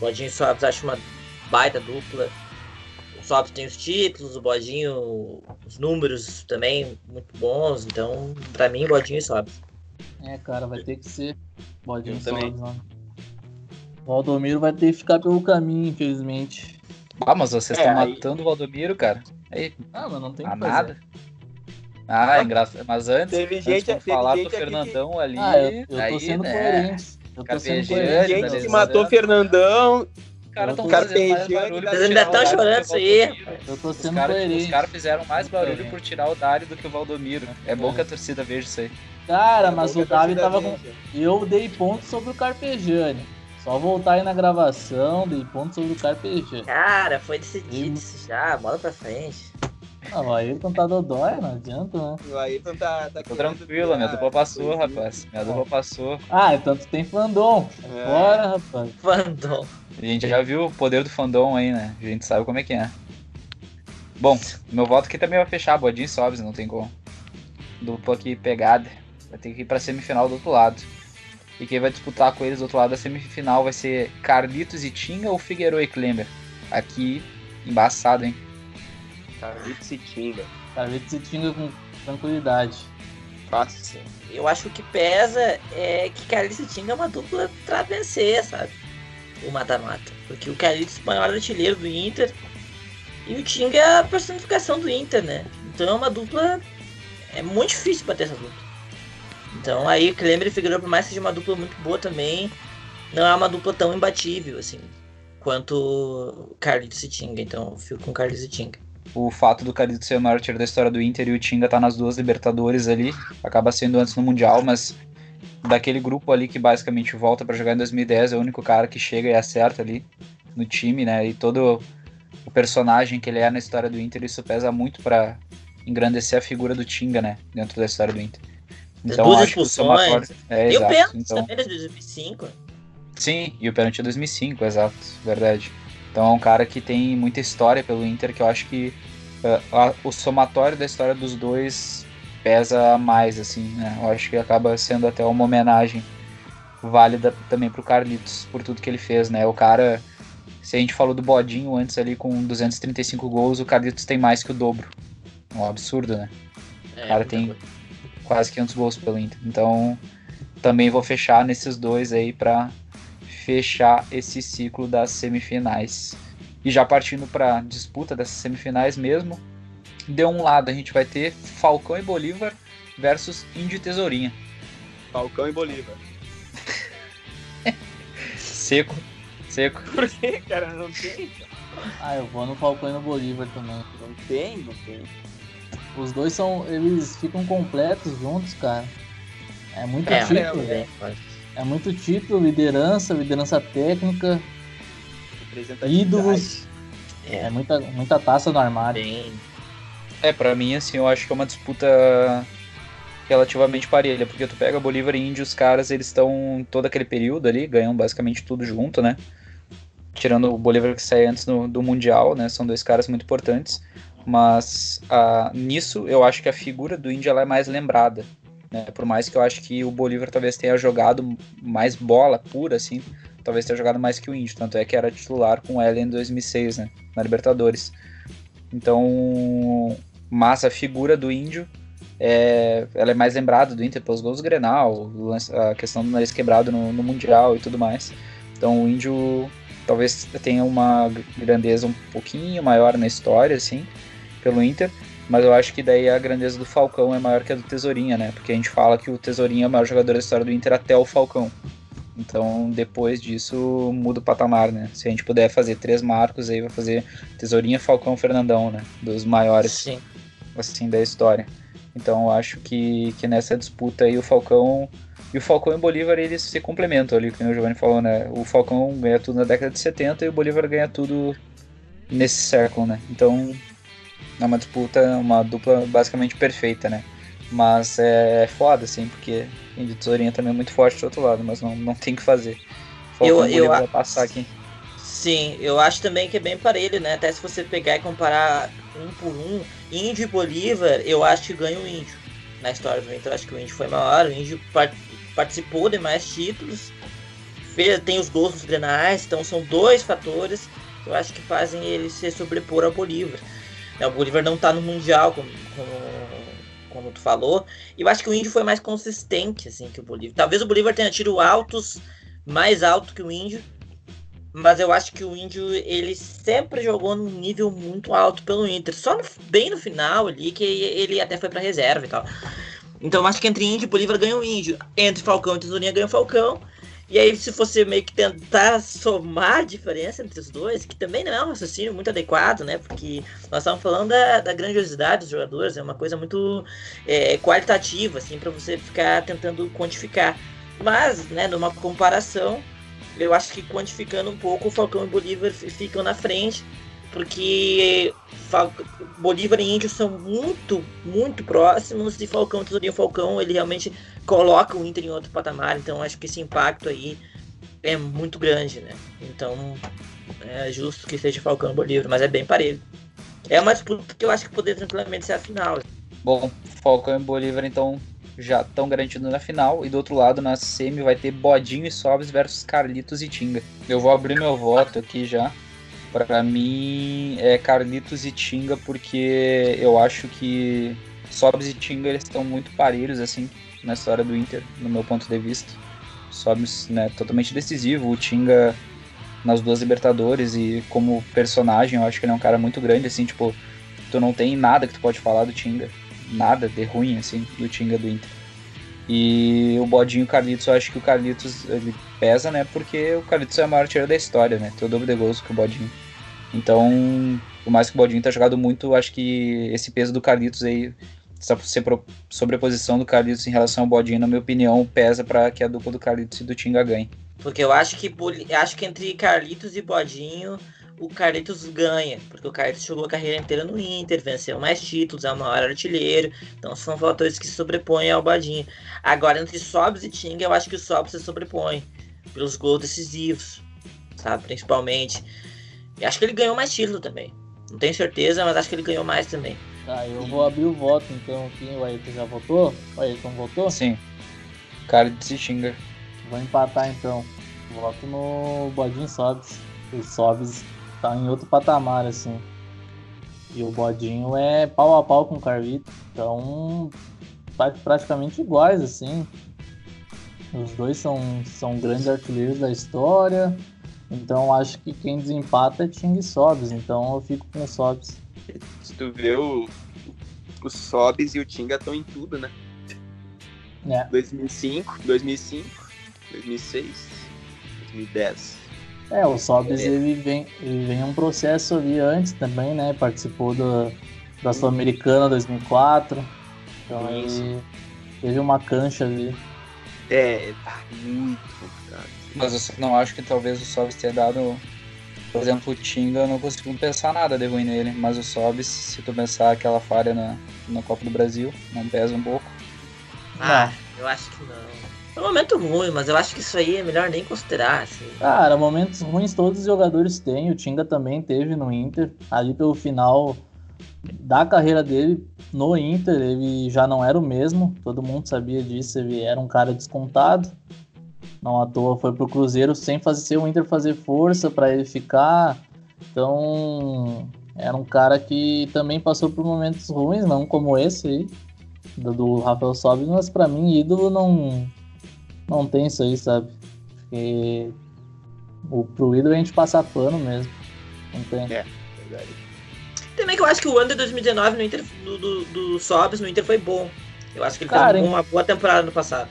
B: Bodinho e Sobs acho uma baita dupla. O Sobs tem os títulos, o Bodinho, os números também muito bons. Então, pra mim, Bodinho e Sobs.
C: É, cara, vai ter que ser Bodinho e Sobs. O Valdomiro vai ter que ficar pelo caminho, infelizmente.
A: Ah, mas vocês estão é, aí... matando o Valdomiro, cara. Aí,
C: ah, mas não tem
A: ah, nada. Ah, é engraçado. Mas antes,
D: teve
A: antes
D: gente,
A: de falar do Fernandão que... ali.
C: Ah, eu, eu aí, tô sendo né? coerente. Eu tô sendo coerente.
D: Gente que matou Fernandão.
A: Os caras estão
B: fazendo mais barulho. Vocês ainda estão chorando isso aí.
C: Eu tô sendo os cara, coerente.
A: Os caras fizeram mais barulho por tirar o Dário do que o Valdomiro. É bom que a torcida veja isso aí.
C: Cara, mas o Davi tava com. Eu dei ponto sobre o Carpejani. Só voltar aí na gravação, dei ponto sobre o Carpejani.
B: Cara, foi decidido isso já, bola pra frente.
C: Não, o Ayrton tá dodói, não adianta, né?
D: O Ayrton tá. tá
A: Tô tranquilo, minha dupla passou, rapaz. Minha dupla passou.
C: Ah, então tu tem fandom. É. Bora, rapaz.
B: Fandom.
A: A gente já viu o poder do fandom aí, né? A gente sabe como é que é. Bom, meu voto aqui também vai fechar, Bodinho sobe, não tem como. Dupla aqui pegada. Vai ter que ir pra semifinal do outro lado. E quem vai disputar com eles do outro lado da semifinal vai ser Carlitos e Tinga ou Figueiredo e Klemmer. Aqui, embaçado, hein?
D: Carlitos e Tinga.
C: Carlitos e Tinga com tranquilidade.
D: Fácil.
B: Eu acho que o que pesa é que Carlitos e Tinga é uma dupla pra vencer, sabe? O mata-mata. Porque o Carlitos é o maior artilheiro do Inter e o Tinga é a personificação do Inter, né? Então é uma dupla. É muito difícil bater essa dupla. Então aí o Klemer e Figueiredo, por mais que seja uma dupla muito boa também, não é uma dupla tão imbatível, assim, quanto Carlitos e Tinga. Então eu fico com Carlitos e Tinga.
A: O fato do Carlitos ser o maior tiro da história do Inter e o Tinga tá nas duas Libertadores ali, acaba sendo antes no Mundial, mas daquele grupo ali que basicamente volta para jogar em 2010, é o único cara que chega e acerta ali no time, né? E todo o personagem que ele é na história do Inter, isso pesa muito para engrandecer a figura do Tinga, né? Dentro da história do Inter.
B: Então, duas expulsões.
A: É,
B: e
A: exato.
B: o pênalti
A: então...
B: também de 2005.
A: Sim, e o pênalti é 2005, exato, verdade. Então é um cara que tem muita história pelo Inter, que eu acho que uh, a, o somatório da história dos dois pesa mais, assim, né? Eu acho que acaba sendo até uma homenagem válida também pro Carlitos, por tudo que ele fez, né? O cara, se a gente falou do Bodinho antes ali com 235 gols, o Carlitos tem mais que o dobro. É um absurdo, né? É, o cara tem... Coisa quase 500 gols pelo Inter. Então, também vou fechar nesses dois aí para fechar esse ciclo das semifinais. E já partindo para disputa dessas semifinais mesmo, de um lado a gente vai ter Falcão e Bolívar versus Índio e Tesourinha.
D: Falcão e Bolívar.
A: seco, seco.
D: Por que, cara? Não tem?
C: Ah, eu vou no Falcão e no Bolívar também.
D: Não tem, não tem.
C: Os dois são. Eles ficam completos juntos, cara. É muito é, título. É, é muito título, liderança, liderança técnica. Ídolos. É. é, muita, muita taça no armário. Bem...
A: É, pra mim, assim, eu acho que é uma disputa relativamente parelha, porque tu pega Bolívar e Índio, os caras, eles estão todo aquele período ali, ganham basicamente tudo junto, né? Tirando o Bolívar que sai antes no, do Mundial, né? São dois caras muito importantes. Mas uh, nisso eu acho que a figura do Índia é mais lembrada. Né? Por mais que eu acho que o Bolívar talvez tenha jogado mais bola pura, assim, talvez tenha jogado mais que o Índio. Tanto é que era titular com o L em 2006, né? Na Libertadores. Então, mas a figura do Índio é, ela é mais lembrada do Inter pelos gols do Grenal, a questão do nariz quebrado no, no Mundial e tudo mais. Então o Índio talvez tenha uma grandeza um pouquinho maior na história, assim, pelo Inter, mas eu acho que daí a grandeza do Falcão é maior que a do Tesourinha, né? Porque a gente fala que o Tesourinha é o maior jogador da história do Inter até o Falcão. Então, depois disso, muda o patamar, né? Se a gente puder fazer três marcos, aí vai fazer Tesourinha, Falcão, Fernandão, né? Dos maiores,
B: Sim.
A: assim, da história. Então, eu acho que, que nessa disputa aí o Falcão e o Falcão e o Bolívar, eles se complementam ali, como o Giovanni falou, né? O Falcão ganha tudo na década de 70 e o Bolívar ganha tudo nesse século, né? Então, é uma disputa, uma dupla basicamente perfeita, né? Mas é, é foda, assim, porque Índio Tesourinha também é muito forte do outro lado, mas não, não tem o que fazer. Falcão
B: Eu-
A: Bolívar
B: eu a-
A: passar aqui.
B: Sim, eu acho também que é bem parelho, né? Até se você pegar e comparar um por um, Índio e Bolívar, eu acho que ganha o Índio. Na história do Inter, eu acho que o Índio foi maior, o Índio par- participou de mais títulos, fez, tem os gols nos grenais, então são dois fatores que eu acho que fazem ele se sobrepor ao Bolívar. Né, O Bolívar não tá no Mundial, como, como, como tu falou, e eu acho que o Índio foi mais consistente, assim, que o Bolívar. Talvez o Bolívar tenha tido altos, mais alto que o Índio, mas eu acho que o Índio, ele sempre jogou num nível muito alto pelo Inter. Só no- bem no final ali, que ele até foi pra reserva e tal. Então eu acho que entre Índio e Bolívar ganha o Índio. Entre Falcão e Tesourinha ganha o Falcão. E aí, se você meio que tentar somar a diferença entre os dois, que também não é um raciocínio muito adequado, né? Porque nós estamos falando da, da grandiosidade dos jogadores, é uma coisa muito é, qualitativa, assim, para você ficar tentando quantificar. Mas, né, numa comparação, eu acho que quantificando um pouco, o Falcão e o Bolívar fi- ficam na frente, porque Bolívar e Índio são muito, muito próximos, e Falcão, Tesourinho Falcão, ele realmente coloca o Inter em outro patamar, então acho que esse impacto aí é muito grande, né? Então é justo que seja Falcão e Bolívar, mas é bem parelho. É uma disputa que eu acho que poderia tranquilamente ser a final.
A: Bom, Falcão e Bolívar então já estão garantidos na final. E do outro lado, na semi, vai ter Bodinho e Sobs versus Carlitos e Tinga. Eu vou abrir meu voto aqui já. Pra mim é Carlitos e Tinga, porque eu acho que Sobs e Tinga eles estão muito parelhos assim na história do Inter, no meu ponto de vista. Sobs, né, totalmente decisivo. O Tinga nas duas Libertadores e como personagem, eu acho que ele é um cara muito grande, assim, tipo, tu não tem nada que tu pode falar do Tinga. Nada de ruim, assim, do Tinga do Inter. E o Bodinho Carlitos, eu acho que o Carlitos ele pesa, né? Porque o Carlitos é o maior artilheiro da história, né? Tem o dobro de gols que o Bodinho. Então, por mais que o Bodinho tenha jogado muito, acho que esse peso do Carlitos aí, essa sobreposição do Carlitos em relação ao Bodinho, na minha opinião, pesa para que a dupla do Carlitos e do Tinga ganhe.
B: Porque eu acho que acho que entre Carlitos e Bodinho, o Carlitos ganha. Porque o Carlitos jogou a carreira inteira no Inter, venceu mais títulos, é o maior artilheiro. Então são fatores que se sobrepõem ao Bodinho. Agora, entre Sobs e Tinga, eu acho que o Sobs se sobrepõe. Pelos gols decisivos, sabe? Principalmente. E acho que ele ganhou mais título também. Não tenho certeza, mas acho que ele ganhou mais também.
C: Tá, eu vou abrir o voto então aqui. O Ayrton já votou? O Ayrton votou?
A: Sim. Carlitos e Tinga.
C: Vou empatar então. Voto no Bodinho Sobs. O Sobs tá em outro patamar, assim. E o Bodinho é pau a pau com o Carlito. Então, tá praticamente iguais, assim. Os dois são, são grandes artilheiros da história. Então, acho que quem desempata é Ting e Sobs. Então, eu fico com o Sobs.
D: Se tu vê o, o Sobs e o Tinga estão em tudo, né?
C: É.
D: 2005, 2005, 2006, 2010.
C: É, o Sobs ele vem, ele vem um processo ali antes também, né? Participou do, da Sul-Americana 2004. Então
D: Isso.
C: ele teve uma cancha ali.
D: É, tá muito.
A: Mas eu não acho que talvez o Sobs tenha dado. Por exemplo, o Tinga, eu não consigo pensar nada de ruim nele. Mas o Sobs, se tu pensar aquela falha na, na Copa do Brasil, não pesa um pouco.
B: Ah, eu acho que não. É um momento ruim, mas eu acho que isso aí é melhor nem considerar. Assim.
C: Cara, momentos ruins todos os jogadores têm. O Tinga também teve no Inter. Ali pelo final da carreira dele no Inter, ele já não era o mesmo. Todo mundo sabia disso. Ele era um cara descontado. Não à toa foi pro Cruzeiro sem fazer o Inter fazer força para ele ficar. Então, era um cara que também passou por momentos ruins, não como esse aí, do, do Rafael Sobis, mas para mim ídolo não não tem isso aí, sabe? Porque O, pro ídolo a gente passa pano mesmo. Não tem.
D: É, verdade.
B: Também que eu acho que o ano de 2019 no Inter, do, do, do Sobs no Inter foi bom. Eu acho que ele
C: Cara,
B: fez uma boa temporada no passado.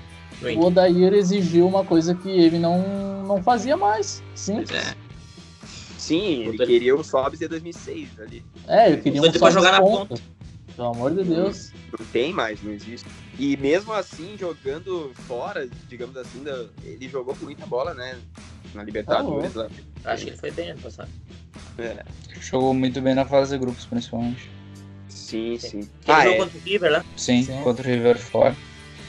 C: O. Odair exigiu uma coisa que ele não, não fazia mais. Sim.
B: Pois é.
D: Sim, ele queria o Sobs de 2006 ali.
C: É, eu queria um
B: Ele
C: só
B: jogar na
C: ponta. Pelo amor de Deus.
D: Não tem mais, não existe. E mesmo assim, jogando fora, digamos assim, ele jogou com muita bola, né? Na Libertadores lá.
B: Acho que ele foi bem ano passado.
D: É,
A: Jogou muito bem na fase de grupos, principalmente.
D: sim, sim.
B: Ele
D: Ah,
B: jogou
D: é.
B: contra o River lá.
A: Sim,
C: Sim.
A: contra o River fora.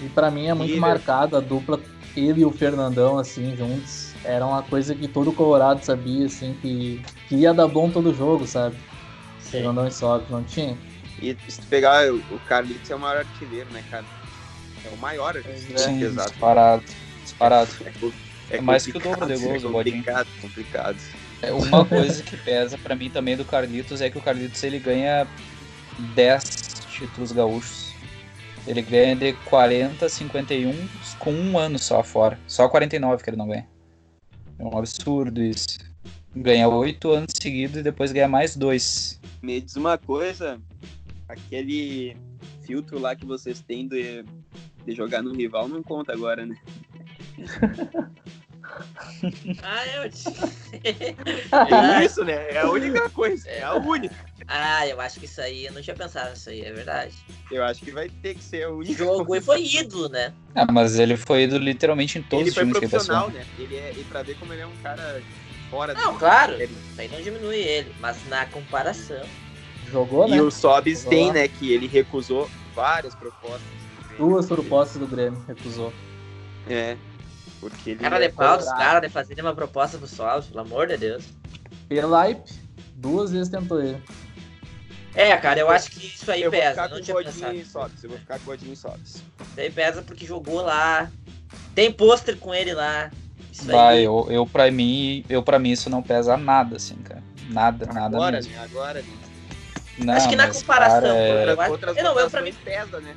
C: E pra mim é muito
D: River.
C: marcado a dupla, ele e o Fernandão, assim, juntos. Era uma coisa que todo Colorado sabia, assim, que, que ia dar bom todo jogo, sabe? Fernandão e Sobe, não tinha?
D: E se tu pegar o Carlitos é o maior artilheiro, né, cara? É o maior artilheiro.
A: Sim,
D: exato.
A: disparado. Disparado.
D: É, co-
A: É mais que o
D: complicado,
A: dobro de gols
D: é
A: do Bodinho.
D: complicado, complicado.
A: É, Uma coisa que pesa pra mim também do Carlitos é que o Carlitos ele ganha 10 títulos gaúchos. Ele ganha de 40, 51 com um ano só fora. Só 49 que ele não ganha. É um absurdo isso. Ganha 8 anos seguidos e depois ganha mais dois.
D: Me diz uma coisa, aquele filtro lá que vocês têm de, de jogar no rival não conta agora, né?
B: Ah, eu te...
D: É isso, né? É a única coisa, é a única.
B: Ah, eu acho que isso aí, eu não tinha pensado nisso aí, é verdade.
D: Eu acho que vai ter que ser a única.
B: Jogou e foi ídolo, né?
A: Ah, mas ele foi ido literalmente em todos
D: Ele
A: os
D: foi
A: times que ele
D: profissional,
A: passou.
D: né? Ele é, e pra ver como ele é um cara fora
B: Não,
D: do-
B: claro.
D: Ele-
B: Isso aí não diminui ele, mas na comparação.
C: Jogou, né?
D: E o Sobis tem,
C: lá.
D: né? Que ele recusou várias propostas.
C: Duas propostas do Grêmio, recusou.
D: É. Porque ele.
B: Cara
D: é
B: de pau dos caras de fazer uma proposta pro Sobs, pelo amor de Deus.
C: Pelaipe, duas vezes tentou ele.
B: É, cara, eu acho que isso aí
D: Eu vou
B: pesa.
D: ficar
B: Não
D: com o
B: tinha
D: Godinho
B: pensado.
D: e Sobis. Eu vou ficar com o Godinho e Sobis.
B: Isso aí pesa porque jogou lá. Tem pôster com ele lá. Isso
A: Vai,
B: aí.
A: eu, eu pra mim, eu para mim isso não pesa nada, assim, cara. Nada, nada
D: Agora,
A: mesmo.
D: né? Agora, né?
A: Não,
B: Acho que na comparação,
A: cara, é-
B: eu acho-
D: Outras
B: eu não, eu pra
D: votações pesa, né?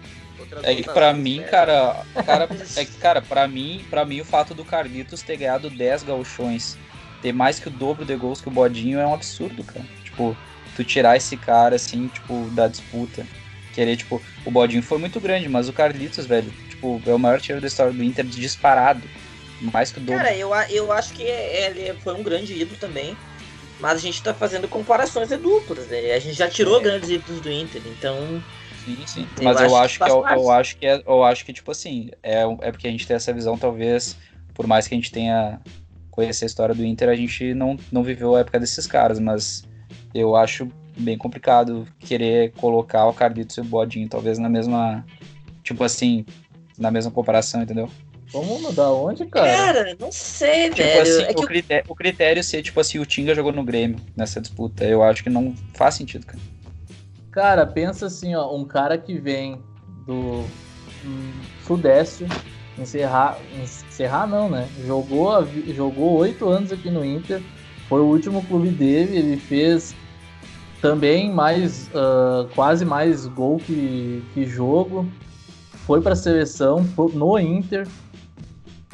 A: É que pra mim, cara, cara, é que, cara, pra mim, pra mim o fato do Carlitos ter ganhado 10 gauchões, ter mais que o dobro de gols que o Bodinho é um absurdo, cara. Tipo, tu tirar esse cara assim, tipo, da disputa. Querer, tipo, o Bodinho foi muito grande, mas o Carlitos, velho, tipo, é o maior tiro da história do Inter disparado. Mais que o dobro.
B: Cara, eu, eu acho que ele foi um grande ídolo também. Mas a gente tá fazendo comparações de duplas, né? A gente já tirou
A: É.
B: grandes ídolos do Inter, então.
A: Sim, sim.
B: Eu
A: Mas eu
B: acho que
A: eu, eu acho que é, eu acho que tipo assim, é, é porque a gente tem essa visão talvez, por mais que a gente tenha conhecer a história do Inter, a gente não, não viveu a época desses caras, mas eu acho bem complicado querer colocar o Carlitos e o Bodinho talvez na mesma, tipo assim, na mesma comparação, entendeu?
C: Como? Da onde, cara?
B: Cara, não sei,
A: Tipo
B: velho.
A: assim,
B: é
A: o, critério, o critério ser tipo assim, o Tinga jogou no Grêmio nessa disputa, eu acho que não faz sentido, cara.
C: Cara, pensa assim, ó, um cara que vem do hum, Sudeste, encerrar, encerrar não, né? Jogou a jogou oito anos aqui no Inter, foi o último clube dele, ele fez também mais ah, quase mais gol que, que jogo, foi pra seleção pro- no Inter.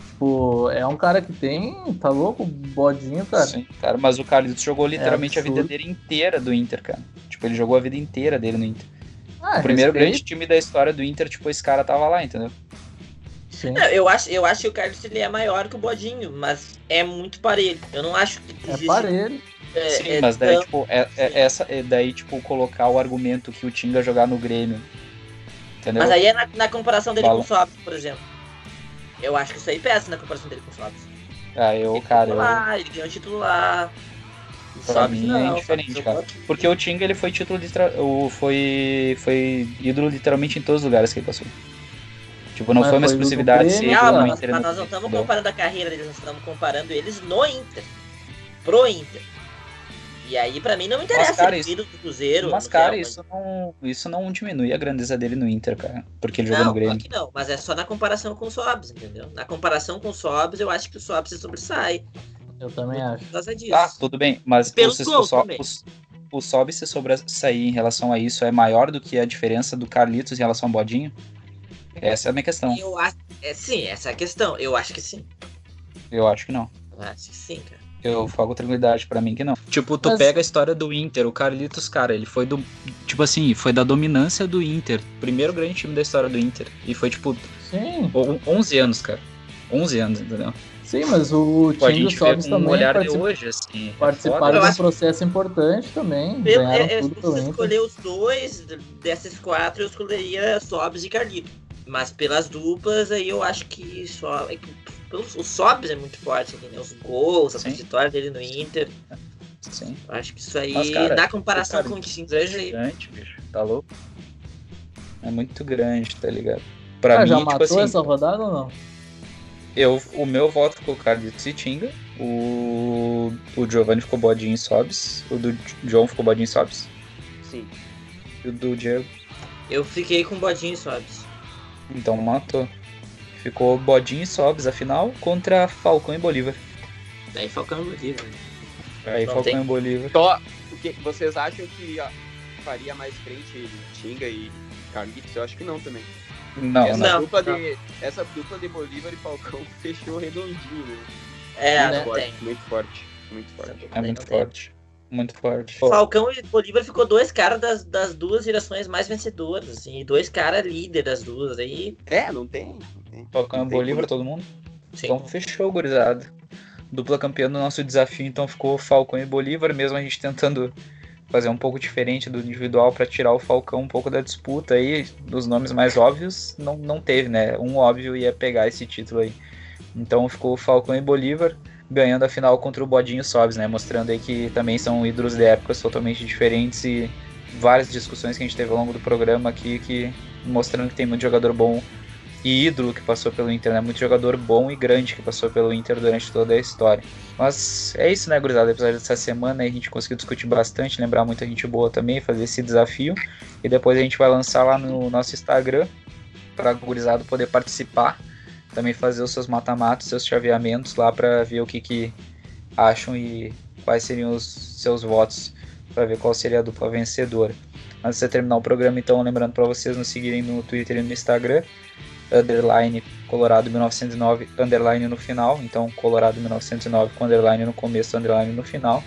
C: Tipo, é um cara que tem, tá louco, bodinho, cara.
A: Sim, cara, mas o Carlitos jogou literalmente a vida dele inteira do Inter, cara. Tipo, ele jogou a vida inteira dele no Inter.
C: Ah,
A: o primeiro
C: respeito,
A: grande time da história do Inter, tipo, esse cara tava lá, entendeu?
C: sim.
B: Não, eu, acho, eu acho que o Carlos ele é maior que o Bodinho, mas é muito parelho. Eu não acho que
C: É
B: existe-
C: parelho.
B: é,
A: Sim,
B: é
A: mas daí,
B: tão-
A: tipo, é, é- essa, é daí, tipo, colocar o argumento que o Tinga jogar no Grêmio. Entendeu?
B: Mas aí é na, na comparação dele
A: Fala.
B: com o Sobs, por exemplo. Eu acho que isso aí pesa na comparação dele com o Sobs.
A: Ah, eu,
B: Ele
A: cara,
B: jogou
A: eu,
B: ele ganhou título
A: é
B: não, o
A: indiferente,
B: Sobs
A: cara.
B: jogou.
A: Porque o Tinga, ele foi título literal, o- foi, foi ídolo literalmente em todos os lugares que ele passou. Tipo, não
C: Mas
A: foi uma exclusividade ser
C: Não,
B: Calma,
A: no
B: mas,
A: Inter.
B: mas nós não estamos comparando a carreira deles, nós estamos comparando eles no Inter. Pro Inter. E aí, pra mim, não interessa
A: cara,
B: ele
A: isso-
B: do Cruzeiro.
A: Mas, cara, isso não, isso não diminui a grandeza dele no Inter, cara. Porque ele jogou
B: Não,
A: no Grêmio.
B: claro que não, mas é só na comparação com o Sobs, entendeu? Na comparação com o Sobs, eu acho que o Sobs se sobressai.
C: Eu também
B: muito
C: acho.
B: Por causa disso.
A: Tá, tudo bem, mas
B: Pelo
A: o,
B: gol
A: o, so, o, o Sobe se sobressair em relação a isso é maior do que a diferença do Carlitos em relação ao Bodinho? Essa é a minha questão.
B: Eu acho. É, sim, essa é a questão. Eu acho que sim.
A: Eu acho que não.
B: Acho que sim, cara.
A: Eu falo tranquilidade pra mim que não. Tipo, tu
C: Mas-
A: pega a história do Inter, o Carlitos, cara, ele foi do. Tipo assim, foi da dominância do Inter. Primeiro grande time da história do Inter. E foi, tipo,
C: Sim,
A: on- 11 anos, cara. 11 anos, entendeu?
C: Sim, mas o
A: Pô, a
C: time do
A: gente vê
C: Sobs
A: com um
C: também
A: olhar de
C: particip-
A: hoje, assim. é
C: participaram.
B: Eu
C: de um
B: acho-
C: processo importante também.
B: Eu, é, é, se
C: Inter.
B: escolher os dois, desses quatro, eu escolheria Sobs e Carlito. Mas pelas duplas, aí eu acho que só. É que, pelos- o Sobs é muito forte né? Os gols, a
A: Sim.
B: trajetória dele no Inter.
A: Sim.
B: Eu acho que isso aí,
A: Mas, cara,
B: na comparação com o
A: Carlitos
B: time
A: é
B: aí,
A: gigante, bicho. Tá louco? É muito grande, tá ligado? Pra
C: Ah,
A: mim,
C: já
A: tipo
C: matou
A: assim,
C: essa rodada ou não?
A: Eu, o meu voto ficou Carlitos e Tinga. O, o Giovanni ficou bodinho e Sobs. O do João ficou bodinho e Sobs.
D: Sim.
A: E o do Diego.
B: eu fiquei com Bodinho e Sobs.
A: Então matou. Ficou bodinho e Sobs a final contra Falcão e Bolívar.
B: Daí Falcão e Bolívar.
A: Aí
B: Não
A: Falcão
B: tem.
A: e Bolívar.
D: Só, o que vocês acham que ó, faria mais frente Tinga e Carlitos? Eu acho que não também.
A: Não,
D: essa,
A: não.
D: Dupla
B: não.
D: De, essa dupla de Bolívar e Falcão fechou redondinho, né?
B: É,
C: Né?
B: não
D: Forte,
B: tem.
D: muito forte, muito forte.
A: É muito
B: tem.
A: forte. Muito forte.
B: Falcão e Bolívar ficou dois caras das, das duas gerações mais vencedoras, assim, e dois caras líderes das duas aí.
D: É, não tem. Não tem.
A: Falcão e Bolívar, todo mundo?
B: Sim.
A: Então fechou, gurizada. Dupla campeã do nosso desafio, então ficou Falcão e Bolívar, mesmo a gente tentando fazer um pouco diferente do individual para tirar o Falcão um pouco da disputa aí, dos nomes mais óbvios, não, não teve, né? Um óbvio ia pegar esse título aí. Então ficou Falcão e Bolívar ganhando a final contra o Bodinho Sobs, né? Mostrando aí que também são ídolos de épocas totalmente diferentes e várias discussões que a gente teve ao longo do programa aqui que mostrando que tem muito jogador bom e ídolo que passou pelo Inter, né? Muito jogador bom e grande que passou pelo Inter durante toda a história. Mas é isso, né, gurizada? Episódio dessa semana a gente conseguiu discutir bastante, lembrar muita gente boa também, fazer esse desafio. E depois a gente vai lançar lá no nosso Instagram para a gurizada poder participar. Também fazer os seus mata-matos, seus chaveamentos lá para ver o que, que acham e quais seriam os seus votos para ver qual seria a dupla vencedora. Antes de terminar o programa, então, lembrando para vocês nos seguirem no Twitter e no Instagram, underline Colorado 1909, underline no final, então Colorado 1909 com underline no começo, underline no final,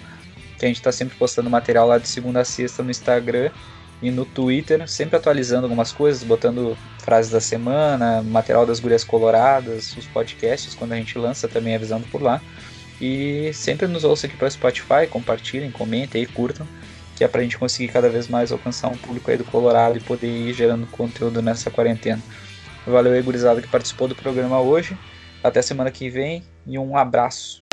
A: que a gente está sempre postando material lá de segunda a sexta no Instagram e no Twitter, sempre atualizando algumas coisas, botando frases da semana, material das gurias coloradas, os podcasts, quando a gente lança também avisando por lá. E sempre nos ouça aqui para Spotify, compartilhem, comentem aí, curtam, que é para a gente conseguir cada vez mais alcançar um público aí do Colorado e poder ir gerando conteúdo nessa quarentena. Valeu aí, gurizada, que participou do programa hoje. Até semana que vem e um abraço.